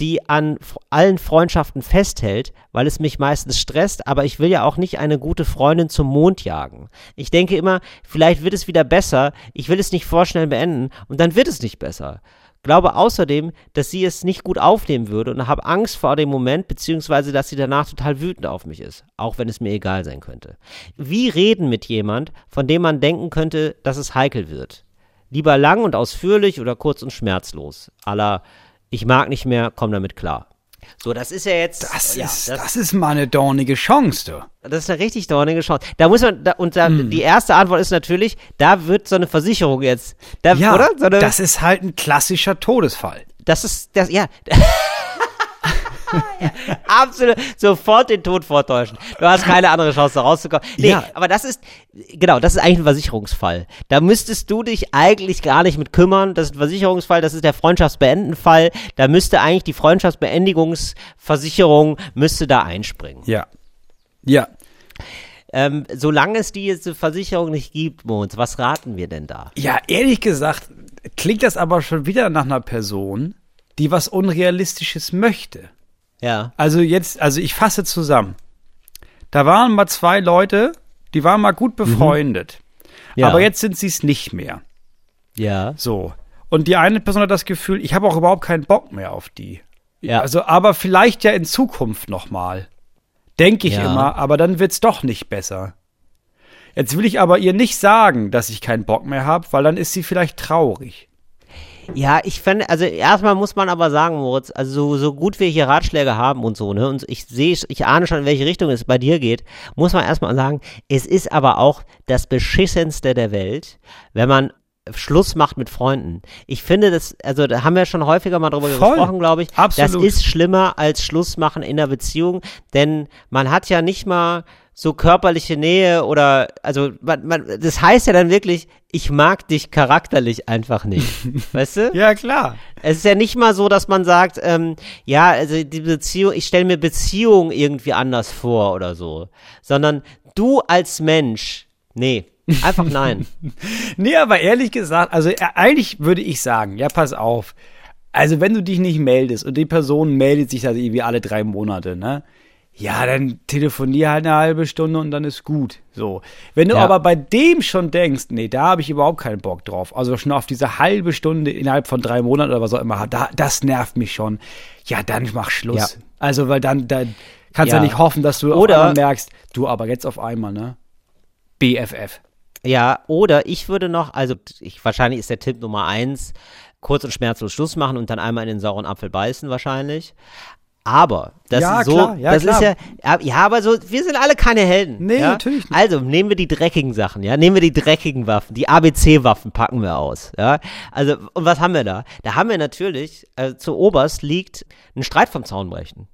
die an allen Freundschaften festhält, weil es mich meistens stresst, aber ich will ja auch nicht eine gute Freundin zum Mond jagen. Ich denke immer, vielleicht wird es wieder besser, ich will es nicht vorschnell beenden und dann wird es nicht besser. Glaube außerdem, dass sie es nicht gut aufnehmen würde und habe Angst vor dem Moment, beziehungsweise dass sie danach total wütend auf mich ist, auch wenn es mir egal sein könnte. Wie reden mit jemand, von dem man denken könnte, dass es heikel wird? Lieber lang und ausführlich oder kurz und schmerzlos. Aller, ich mag nicht mehr, komm damit klar. So, das ist ja jetzt. Das, ja, ist, das, ist mal eine dornige Chance, du. das ist eine richtig dornige Chance. Da muss man, da, und da, Hm. die erste Antwort ist natürlich, da wird so eine Versicherung jetzt, da, Ja, oder? So eine, das ist halt ein klassischer Todesfall. Das ist, das, ja. Ja. Absolut, sofort den Tod vortäuschen. Du hast keine andere Chance, da rauszukommen. Nee, Ja. aber das ist, genau, das ist eigentlich ein Versicherungsfall. Da müsstest du dich eigentlich gar nicht mit kümmern. Das ist ein Versicherungsfall, das ist der Freundschaftsbeendenfall. Da müsste eigentlich die Freundschaftsbeendigungsversicherung müsste da einspringen. Ja. Ja. Ähm, solange es diese Versicherung nicht gibt, Mons, was raten wir denn da? Ja, ehrlich gesagt, klingt das aber schon wieder nach einer Person, die was Unrealistisches möchte. Ja. Also jetzt, also ich fasse zusammen. Da waren mal zwei Leute, die waren mal gut befreundet. ja. Aber jetzt sind sie es nicht mehr. Ja. So. Und die eine Person hat das Gefühl, ich habe auch überhaupt keinen Bock mehr auf die. Ja. Also, aber vielleicht ja in Zukunft noch mal. Denke ich Ja. immer, aber dann wird's doch nicht besser. Jetzt will ich aber ihr nicht sagen, dass ich keinen Bock mehr habe, weil dann ist sie vielleicht traurig. Ja, ich finde, also erstmal muss man aber sagen, Moritz, also so, so gut wir hier Ratschläge haben und so, ne, und ich sehe, ich ahne schon, in welche Richtung es bei dir geht, muss man erstmal sagen, es ist aber auch das Beschissenste der Welt, wenn man Schluss macht mit Freunden. Ich finde das, also da haben wir schon häufiger mal drüber Voll. gesprochen, glaube ich. Absolut. Das ist schlimmer als Schluss machen in der Beziehung, denn man hat ja nicht mal so körperliche Nähe oder, also, man, man, das heißt ja dann wirklich, ich mag dich charakterlich einfach nicht. <laughs> weißt du? Ja, klar. Es ist ja nicht mal so, dass man sagt, ähm, ja, also die Beziehung, ich stelle mir Beziehung irgendwie anders vor oder so, sondern du als Mensch, nee, einfach nein. <laughs> Nee, aber ehrlich gesagt, also äh, eigentlich würde ich sagen, ja, pass auf. Also, wenn du dich nicht meldest und die Person meldet sich also irgendwie alle drei Monate, ne? Ja, dann telefonier halt eine halbe Stunde und dann ist gut. So. Wenn du Ja. aber bei dem schon denkst, nee, da habe ich überhaupt keinen Bock drauf. Also schon auf diese halbe Stunde innerhalb von drei Monaten oder was auch immer, da, das nervt mich schon. Ja, dann mach Schluss. Ja. Also, weil dann, dann kannst du Ja. ja nicht hoffen, dass du Oder- merkst, du aber jetzt auf einmal, ne? BFF. Ja, oder ich würde noch, also ich, wahrscheinlich ist der Tipp Nummer eins, kurz und schmerzlos Schluss machen und dann einmal in den sauren Apfel beißen wahrscheinlich. Aber das Ja, ist so, klar, ja, das klar. ist ja, ja, aber so, wir sind alle keine Helden. Nee, ja? natürlich nicht. Also nehmen wir die dreckigen Sachen, ja, nehmen wir die dreckigen Waffen, die ABC-Waffen packen wir aus, ja. Also und was haben wir da? Da haben wir natürlich äh, zu oberst liegt ein Streit vom Zaun brechen.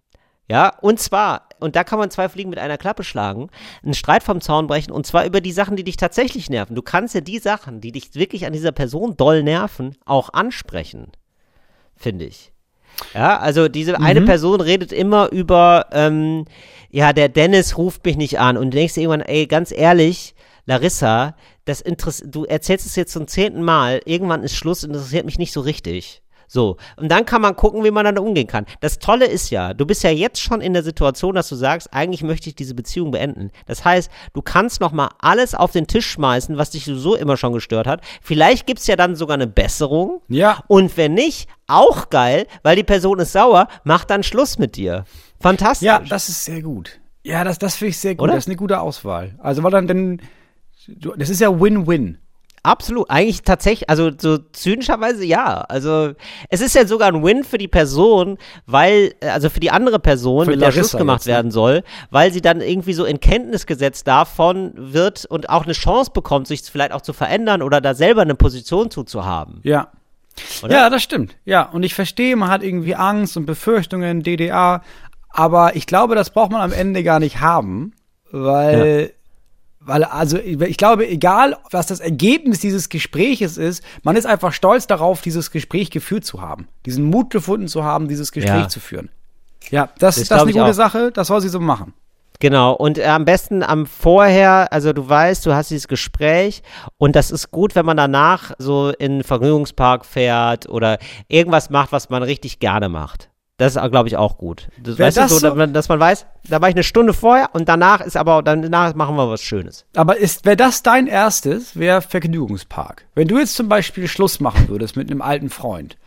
Ja, und zwar, und da kann man zwei Fliegen mit einer Klappe schlagen, einen Streit vom Zaun brechen, und zwar über die Sachen, die dich tatsächlich nerven. Du kannst ja die Sachen, die dich wirklich an dieser Person doll nerven, auch ansprechen, finde ich. Ja, also diese Mhm. eine Person redet immer über, ähm, ja, der Dennis ruft mich nicht an und du denkst irgendwann, ey, ganz ehrlich, Larissa, das interess du erzählst es jetzt zum zehnten Mal, irgendwann ist Schluss, interessiert mich nicht so richtig. So, und dann kann man gucken, wie man dann umgehen kann. Das Tolle ist ja, du bist ja jetzt schon in der Situation, dass du sagst, eigentlich möchte ich diese Beziehung beenden. Das heißt, du kannst noch mal alles auf den Tisch schmeißen, was dich so immer schon gestört hat. Vielleicht gibt's ja dann sogar eine Besserung. Ja. Und wenn nicht, auch geil, weil die Person ist sauer, macht dann Schluss mit dir. Fantastisch. Ja, das ist sehr gut. Ja, das, das finde ich sehr gut. Oder? Das ist eine gute Auswahl. Also, weil dann, du- das ist ja Win-Win. Absolut. Eigentlich tatsächlich, also so zynischerweise ja. Also es ist ja sogar ein Win für die Person, weil, äh, also für die andere Person, Für mit der Schluss gemacht jetzt, ne? werden soll, weil sie dann irgendwie so in Kenntnis gesetzt davon wird und auch eine Chance bekommt, sich vielleicht auch zu verändern oder da selber eine Position zuzuhaben. Ja. Oder? Ja, das stimmt. Ja, und ich verstehe, man hat irgendwie Angst und Befürchtungen, DDA, aber ich glaube, das braucht man am Ende gar nicht haben, weil, weil, also, ich glaube, egal, was das Ergebnis dieses Gespräches ist, man ist einfach stolz darauf, dieses Gespräch geführt zu haben, diesen Mut gefunden zu haben, dieses Gespräch Ja. zu führen. Ja, das, Das das ist eine gute auch. Sache, das soll sie so machen. Genau, und äh, am besten am Vorher, also du weißt, du hast dieses Gespräch und das ist gut, wenn man danach so in einen Vergnügungspark fährt oder irgendwas macht, was man richtig gerne macht. Das ist, glaube ich, auch gut. Das, weißt das du, so, so- dass man- weiß, da war ich eine Stunde vorher und danach ist aber, danach machen wir was Schönes. Aber ist, wäre das dein erstes, wäre Vergnügungspark. Wenn du jetzt zum Beispiel Schluss machen würdest mit einem alten Freund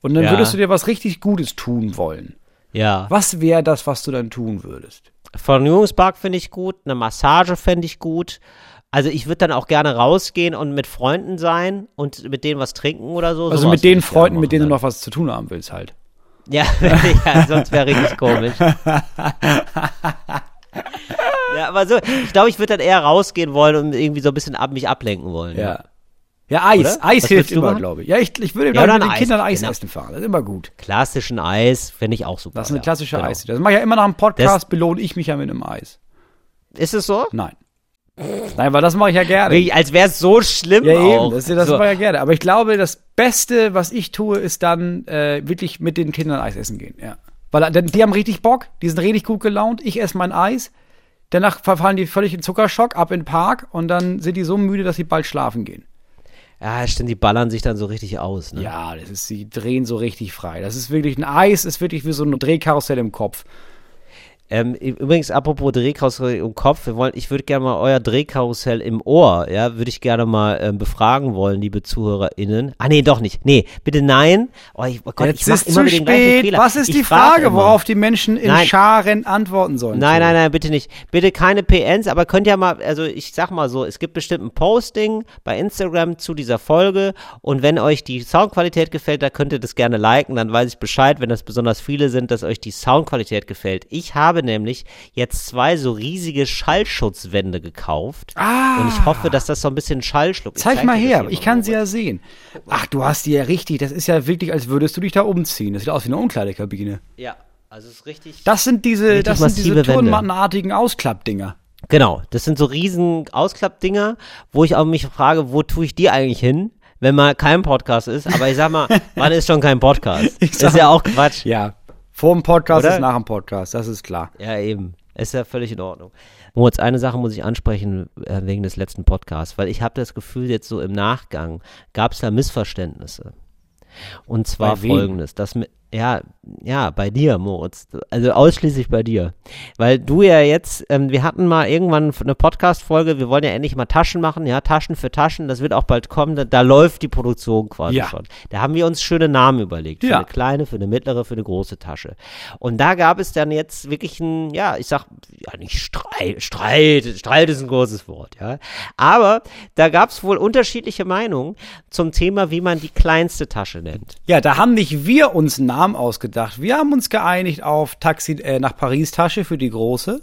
und dann Ja. würdest du dir was richtig Gutes tun wollen. Ja. Was wäre das, was du dann tun würdest? Vergnügungspark finde ich gut, eine Massage fände ich gut. Also ich würde dann auch gerne rausgehen und mit Freunden sein und mit denen was trinken oder so. Also mit den Freunden, mit denen du machen noch was zu tun haben willst halt. Ja, <laughs> ja sonst wäre richtig komisch. ja, aber so, ich glaube, ich würde dann eher rausgehen wollen und irgendwie so ein bisschen ab, mich ablenken wollen. Ja. Ja, Eis. Oder? Eis Was hilft immer, glaube ich. Ja, ich, ich würde Ja, mit ein den Eis. Kindern Eis Genau. essen fahren. Das ist immer gut. Klassischen Eis finde ich auch super. Das ist eine ja. klassische Genau. Eis. Das mache ich ja immer nach dem Podcast, belohne ich mich ja mit einem Eis. Ist es so? Nein. Nein, weil das mache ich ja gerne. Wie, als wäre es so schlimm Ja, auch. eben, das, das so. mache ich ja gerne. Aber ich glaube, das Beste, was ich tue, ist dann äh, wirklich mit den Kindern Eis essen gehen. Ja. Weil äh, die haben richtig Bock, die sind richtig gut gelaunt. Ich esse mein Eis. Danach verfallen die völlig in Zuckerschock, ab in den Park und dann sind die so müde, dass sie bald schlafen gehen. Ja, stimmt, die ballern sich dann so richtig aus. Ne? Ja, das ist, sie drehen so richtig frei. Das ist wirklich, ein Eis ist wirklich wie so ein Drehkarussell im Kopf. Ähm, übrigens, apropos Drehkarussell im Kopf, wir wollen, ich würde gerne mal euer Drehkarussell im Ohr, ja, würde ich gerne mal ähm, befragen wollen, liebe ZuhörerInnen. Ah, nee, doch nicht. Nee, bitte nein. Oh, ich, oh Gott, Jetzt ich mach ist immer zu spät. Was ist ich die frag Frage, worauf die Menschen in Nein. Scharen antworten sollen? Nein, nein, nein, bitte nicht. Bitte keine PNs, aber könnt ja mal, also ich sag mal so, es gibt bestimmt ein Posting bei Instagram zu dieser Folge und wenn euch die Soundqualität gefällt, da könnt ihr das gerne liken, dann weiß ich Bescheid, wenn das besonders viele sind, dass euch die Soundqualität gefällt. Ich habe nämlich jetzt zwei so riesige Schallschutzwände gekauft Ah. und ich hoffe, dass das so ein bisschen Schall schluckt. Ich Zeig mal her, ich kann sie ja sehen. Ach, du hast die ja richtig. Das ist ja wirklich, als würdest du dich da umziehen. Das sieht aus wie eine Umkleidekabine. Ja, also es ist richtig. Das sind diese, das sind diese turnmattenartigen Ausklappdinger. Genau, das sind so riesen Ausklappdinger, wo ich auch mich frage, wo tue ich die eigentlich hin, wenn mal kein Podcast ist. Aber ich sag mal, <laughs> wann ist schon kein Podcast? Sag- ist ja auch Quatsch. Ja, vor dem Podcast Oder? ist nach dem Podcast, das ist klar. Ja, eben. Ist ja völlig in Ordnung. Moritz, eine Sache muss ich ansprechen äh, wegen des letzten Podcasts, weil ich habe das Gefühl, jetzt so im Nachgang gab es da Missverständnisse. Und zwar folgendes, dass mit, ja, ja, bei dir, Moritz, also ausschließlich bei dir. Weil du ja jetzt, ähm, wir hatten mal irgendwann eine Podcast-Folge, wir wollen ja endlich mal Taschen machen, ja, Taschen für Taschen, das wird auch bald kommen, da, da läuft die Produktion quasi Ja. schon. Da haben wir uns schöne Namen überlegt, für Ja. eine kleine, für eine mittlere, für eine große Tasche. Und da gab es dann jetzt wirklich ein, ja, ich sag, ja, nicht Streit, Streit, Streit ist ein großes Wort, ja. Aber da gab es wohl unterschiedliche Meinungen zum Thema, wie man die kleinste Tasche nennt. Ja, da haben nicht wir uns einen Namen ausgedacht. Wir haben uns geeinigt auf Taxi äh, nach Paris Tasche für die große.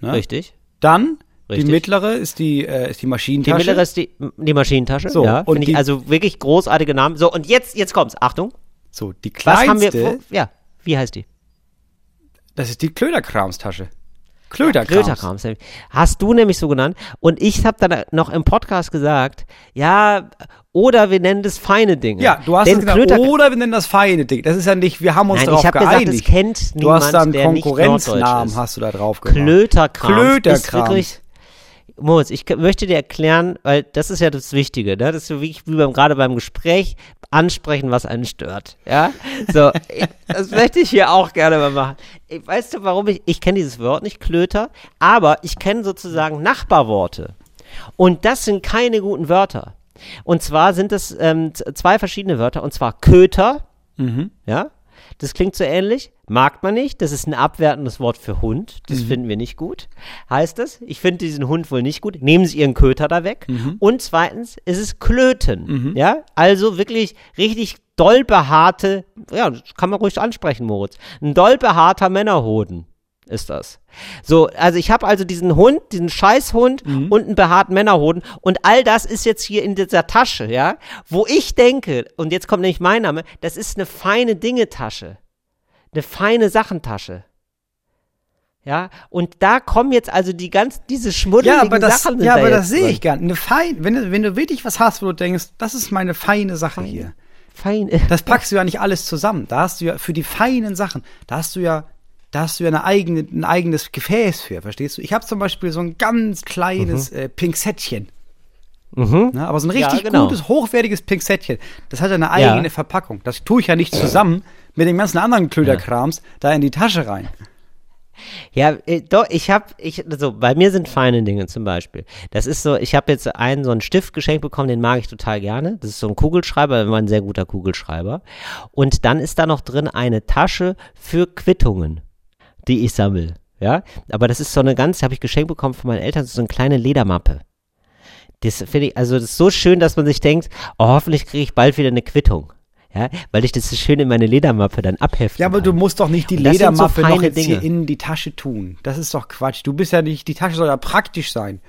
Ne? Richtig? Dann Richtig. die mittlere ist die äh, ist die Die Maschinentasche. mittlere ist die, die Maschinentasche. So, ja, und die- ich also wirklich großartige Namen. So, und jetzt, jetzt kommt's. Achtung. so, die Was haben wir, kleinste, ja, wie heißt die? das ist die Klöderkramstasche. Klöderkrams. Klöterkrams. Hast du nämlich so genannt. Und ich habe dann noch im Podcast gesagt, ja, oder wir nennen das feine Dinge. Ja, du hast Denn es gesagt, oder wir nennen das feine Ding. Das ist ja nicht, wir haben uns Nein, darauf ich habe gesagt, geeinigt. das kennt du hast niemand, da einen der nicht Konkurrenznamen, ist. hast du da drauf gemacht. Klöterkrams. Ist Klöterkrams. wirklich, Moritz, ich möchte dir erklären, weil das ist ja das Wichtige, ne? Das ist so wie, wie beim, gerade beim Gespräch ansprechen, was einen stört. Ja? So, <laughs> ich- das möchte ich hier auch gerne mal machen. Ich, weißt du, warum ich, ich kenne dieses Wort nicht, Klöter, aber ich kenne sozusagen Nachbarworte. Und das sind keine guten Wörter. Und zwar sind das ähm, zwei verschiedene Wörter, und zwar Köter, ja, das klingt so ähnlich, mag man nicht, das ist ein abwertendes Wort für Hund, das finden wir nicht gut. Heißt das, ich finde diesen Hund wohl nicht gut, nehmen Sie Ihren Köter da weg. Und zweitens ist es Klöten, ja, also wirklich richtig doll behaarte, ja, das kann man ruhig ansprechen, Moritz, ein doll behaarter Männerhoden ist das. So, also ich habe also diesen Hund, diesen Scheißhund und einen behaarten Männerhoden und all das ist jetzt hier in dieser Tasche, ja, wo ich denke, und jetzt kommt nämlich mein Name, das ist eine feine Dingetasche. Eine feine Sachentasche. Ja, und da kommen jetzt also die ganz, diese schmuddeligen Ja, aber das, Sachen ja, da aber das sehe ich gern. Eine fein, wenn, du- wenn du wirklich was hast, wo du denkst, das ist meine feine Sache hier. Fein. <laughs> Das packst du ja nicht alles zusammen. Da hast du ja für die feinen Sachen, da hast du ja, da hast du ja eine eigene, ein eigenes Gefäß für, verstehst du? Ich habe zum Beispiel so ein ganz kleines Mhm. äh, Pinzettchen. Mhm. Ne? Aber so ein Ja, richtig genau. gutes, hochwertiges Pinzettchen, das hat eine eigene Ja. Verpackung. Das tue ich ja nicht zusammen mit dem ganzen anderen Klöderkrams da in die Tasche rein. Ja, äh, doch, ich habe, ich, so, bei mir sind feine Dinge zum Beispiel. Das ist so, ich habe jetzt einen, so einen Stift geschenkt bekommen, den mag ich total gerne. Das ist so ein Kugelschreiber, war ein sehr guter Kugelschreiber. Und dann ist da noch drin eine Tasche für Quittungen, die ich sammle. Ja, aber das ist so eine ganz, habe ich geschenkt bekommen von meinen Eltern, so eine kleine Ledermappe. Das finde ich, also das ist so schön, dass man sich denkt, oh, hoffentlich kriege ich bald wieder eine Quittung. Ja, weil ich das so schön in meine Ledermappe dann abheften Ja, aber kann. du musst doch nicht die sind so Ledermappe noch jetzt hier Dinge. in die Tasche tun. Das ist doch Quatsch. Du bist ja nicht, die Tasche soll ja praktisch sein.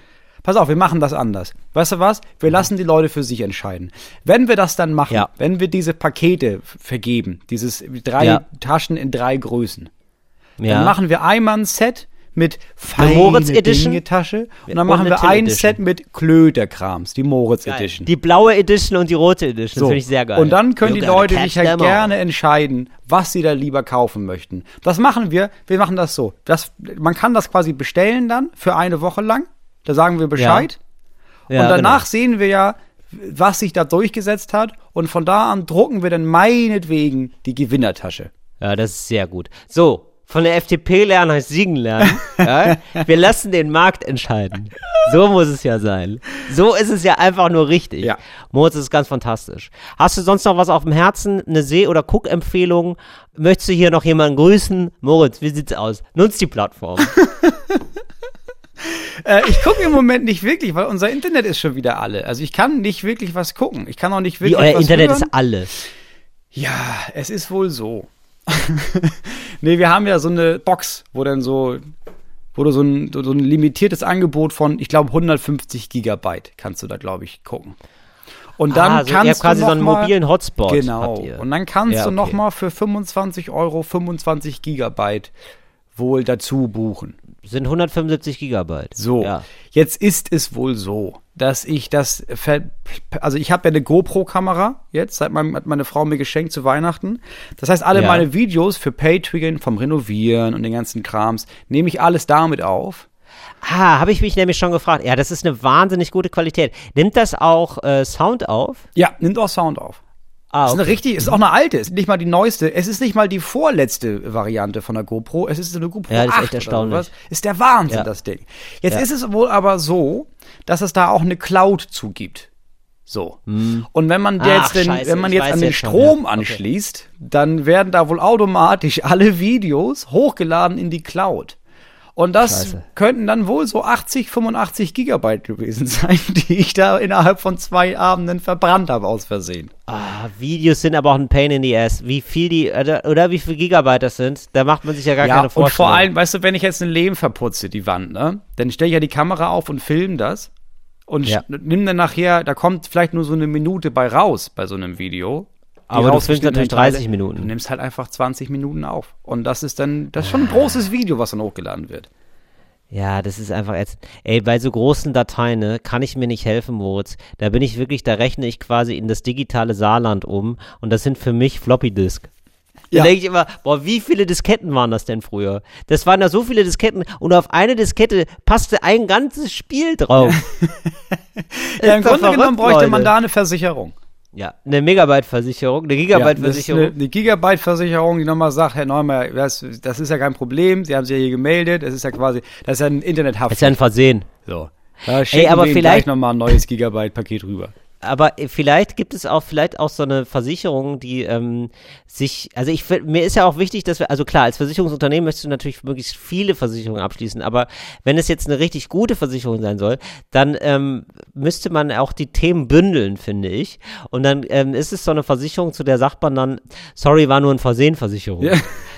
Pass auf, wir machen das anders. Weißt du was? Wir lassen die Leute für sich entscheiden. Wenn wir das dann machen, Ja. wenn wir diese Pakete vergeben, dieses drei Ja. Taschen in drei Größen, ja. dann machen wir einmal ein Set mit feine Moritz Edition. Dinge Tasche und Und dann machen eine wir ein Edition. Set mit Klöderkrams, die Moritz Geil. Edition. Die blaue Edition und die rote Edition. So. Das finde ich sehr geil. Und dann können You die Leute sich halt gerne entscheiden, was sie da lieber kaufen möchten. Das machen wir. Wir machen das so. Das, man kann das quasi bestellen dann für eine Woche lang. Da sagen wir Bescheid. Ja, und danach genau. sehen wir ja, was sich da durchgesetzt hat. Und von da an drucken wir dann meinetwegen die Gewinnertasche. Ja, das ist sehr gut. So, von der FDP lernen heißt siegen lernen. <laughs> ja? Wir lassen den Markt entscheiden. So muss es ja sein. So ist es ja einfach nur richtig. Ja. Moritz, ist ganz fantastisch. Hast du sonst noch was auf dem Herzen? Eine Seh- oder Guckempfehlung? Möchtest du hier noch jemanden grüßen? Moritz, wie sieht's aus? Nutz die Plattform. <laughs> Äh, ich gucke im Moment nicht wirklich, weil unser Internet ist schon wieder alle. Also ich kann nicht wirklich was gucken. Ich kann auch nicht Wie wirklich euer was Internet hören. ist alles. Ja, es ist wohl so. <laughs> nee, wir haben ja so eine Box, wo dann so, wo du so ein, so ein limitiertes Angebot von, ich glaube, 150 Gigabyte kannst du da, glaube ich, gucken. Und dann ah, so, kannst quasi du so noch einen mobilen Hotspot. Genau. Und dann kannst Ja, du noch okay. mal für 25 Euro 25 Gigabyte wohl dazu buchen. Sind 175 Gigabyte. So, Ja. jetzt ist es wohl so, dass ich das, also ich habe ja eine GoPro-Kamera jetzt, seit meinem, hat meine Frau mir geschenkt zu Weihnachten. Das heißt, alle Ja. meine Videos für Patreon, vom Renovieren und den ganzen Krams, nehme ich alles damit auf. Ah, habe ich mich nämlich schon gefragt. Ja, das ist eine wahnsinnig gute Qualität. Nimmt das auch äh, Sound auf? Ja, nimmt auch Sound auf. Ah, Das ist eine richtig, ist auch eine alte, ist nicht mal die neueste, es ist nicht mal die vorletzte Variante von der GoPro, es ist eine GoPro Ja, das ist 8 echt erstaunlich. Ist der Wahnsinn, Ja. das Ding. Jetzt Ja. ist es wohl aber so, dass es da auch eine Cloud zugibt. So. Und wenn man Ach, jetzt, den, scheiße, wenn man jetzt an den jetzt schon, Strom ja. Okay. anschließt, dann werden da wohl automatisch <laughs> alle Videos hochgeladen in die Cloud. Und das Scheiße. könnten dann wohl so 80, 85 Gigabyte gewesen <laughs> sein, die ich da innerhalb von zwei Abenden verbrannt habe aus Versehen. Ah, Videos sind aber auch ein Pain in the ass. Wie viel die, oder, wie viel Gigabyte das sind, da macht man sich ja gar Ja, keine und Vorstellung. vor allem, weißt du, wenn ich jetzt ein Lehm verputze, die Wand, ne, dann stelle ich ja die Kamera auf und film das und Ja. nimm dann nachher, da kommt vielleicht nur so eine Minute bei raus bei so einem Video. Aber du filmst natürlich Teile. 30 Minuten. Du nimmst halt einfach 20 Minuten auf. Und das ist dann, das ist schon ein großes Video, was dann hochgeladen wird. Ja, das ist einfach jetzt. Ey, bei so großen Dateien, ne, kann ich mir nicht helfen, Moritz. Da bin ich wirklich, da rechne ich quasi in das digitale Saarland um und das sind für mich Floppy Disk. Da Ja. denke ich immer, boah, wie viele Disketten waren das denn früher? Das waren ja so viele Disketten und auf eine Diskette passte ein ganzes Spiel drauf. <laughs> Ja, im Grunde genommen bräuchte man Leute. da eine Versicherung. Ja, eine Megabyte-Versicherung, eine Ja, das Gigabyte-Versicherung. eine, eine Gigabyte-Versicherung, die nochmal sagt, Herr Neumann, das, das ist ja kein Problem, Sie haben sich ja hier gemeldet, das ist ja quasi, das ist ja ein Internethaft. ist ja ein Versehen. so. Da schicken aber wir vielleicht- gleich nochmal ein neues Gigabyte-Paket rüber. Aber äh, vielleicht gibt es auch vielleicht auch so eine Versicherung, die ähm, sich, also ich mir ist ja auch wichtig, dass wir, also klar, als Versicherungsunternehmen möchtest du natürlich möglichst viele Versicherungen abschließen, aber wenn es jetzt eine richtig gute Versicherung sein soll, dann ähm, müsste man auch die Themen bündeln, finde ich. Und dann ähm, ist es so eine Versicherung, zu der sagt man dann, sorry, war nur ein Versehen-Versicherung. Ja.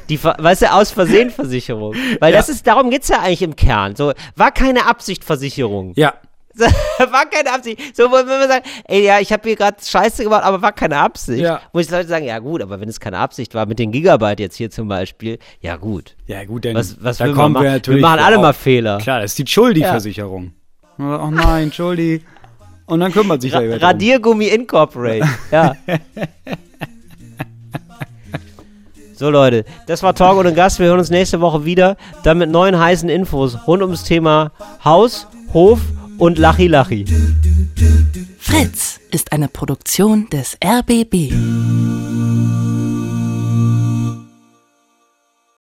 Die, weißt du, aus Versehen-Versicherung. Weil Ja. das ist, darum geht's ja eigentlich im Kern. So, war keine Absicht-Versicherung. Ja, <laughs> war keine Absicht. So, wenn man sagt, ey, ja, ich habe hier gerade Scheiße gemacht, aber war keine Absicht. Ja. Muss ich Leute sagen, ja gut, aber wenn es keine Absicht war, mit den Gigabyte jetzt hier zum Beispiel, ja gut. ja gut, dann Was, was da kommen machen? wir natürlich wir machen alle mal Fehler. Klar, das ist die Schuldi-Versicherung. Oh nein, Schuldi. Und dann kümmert sich da Ra drum. Radiergummi Incorporate. ja. <laughs> So Leute, das war Talk ohne Gast. Wir hören uns nächste Woche wieder, dann mit neuen heißen Infos rund ums Thema Haus, Hof und Lachi Lachi. Fritz ist eine Produktion des RBB.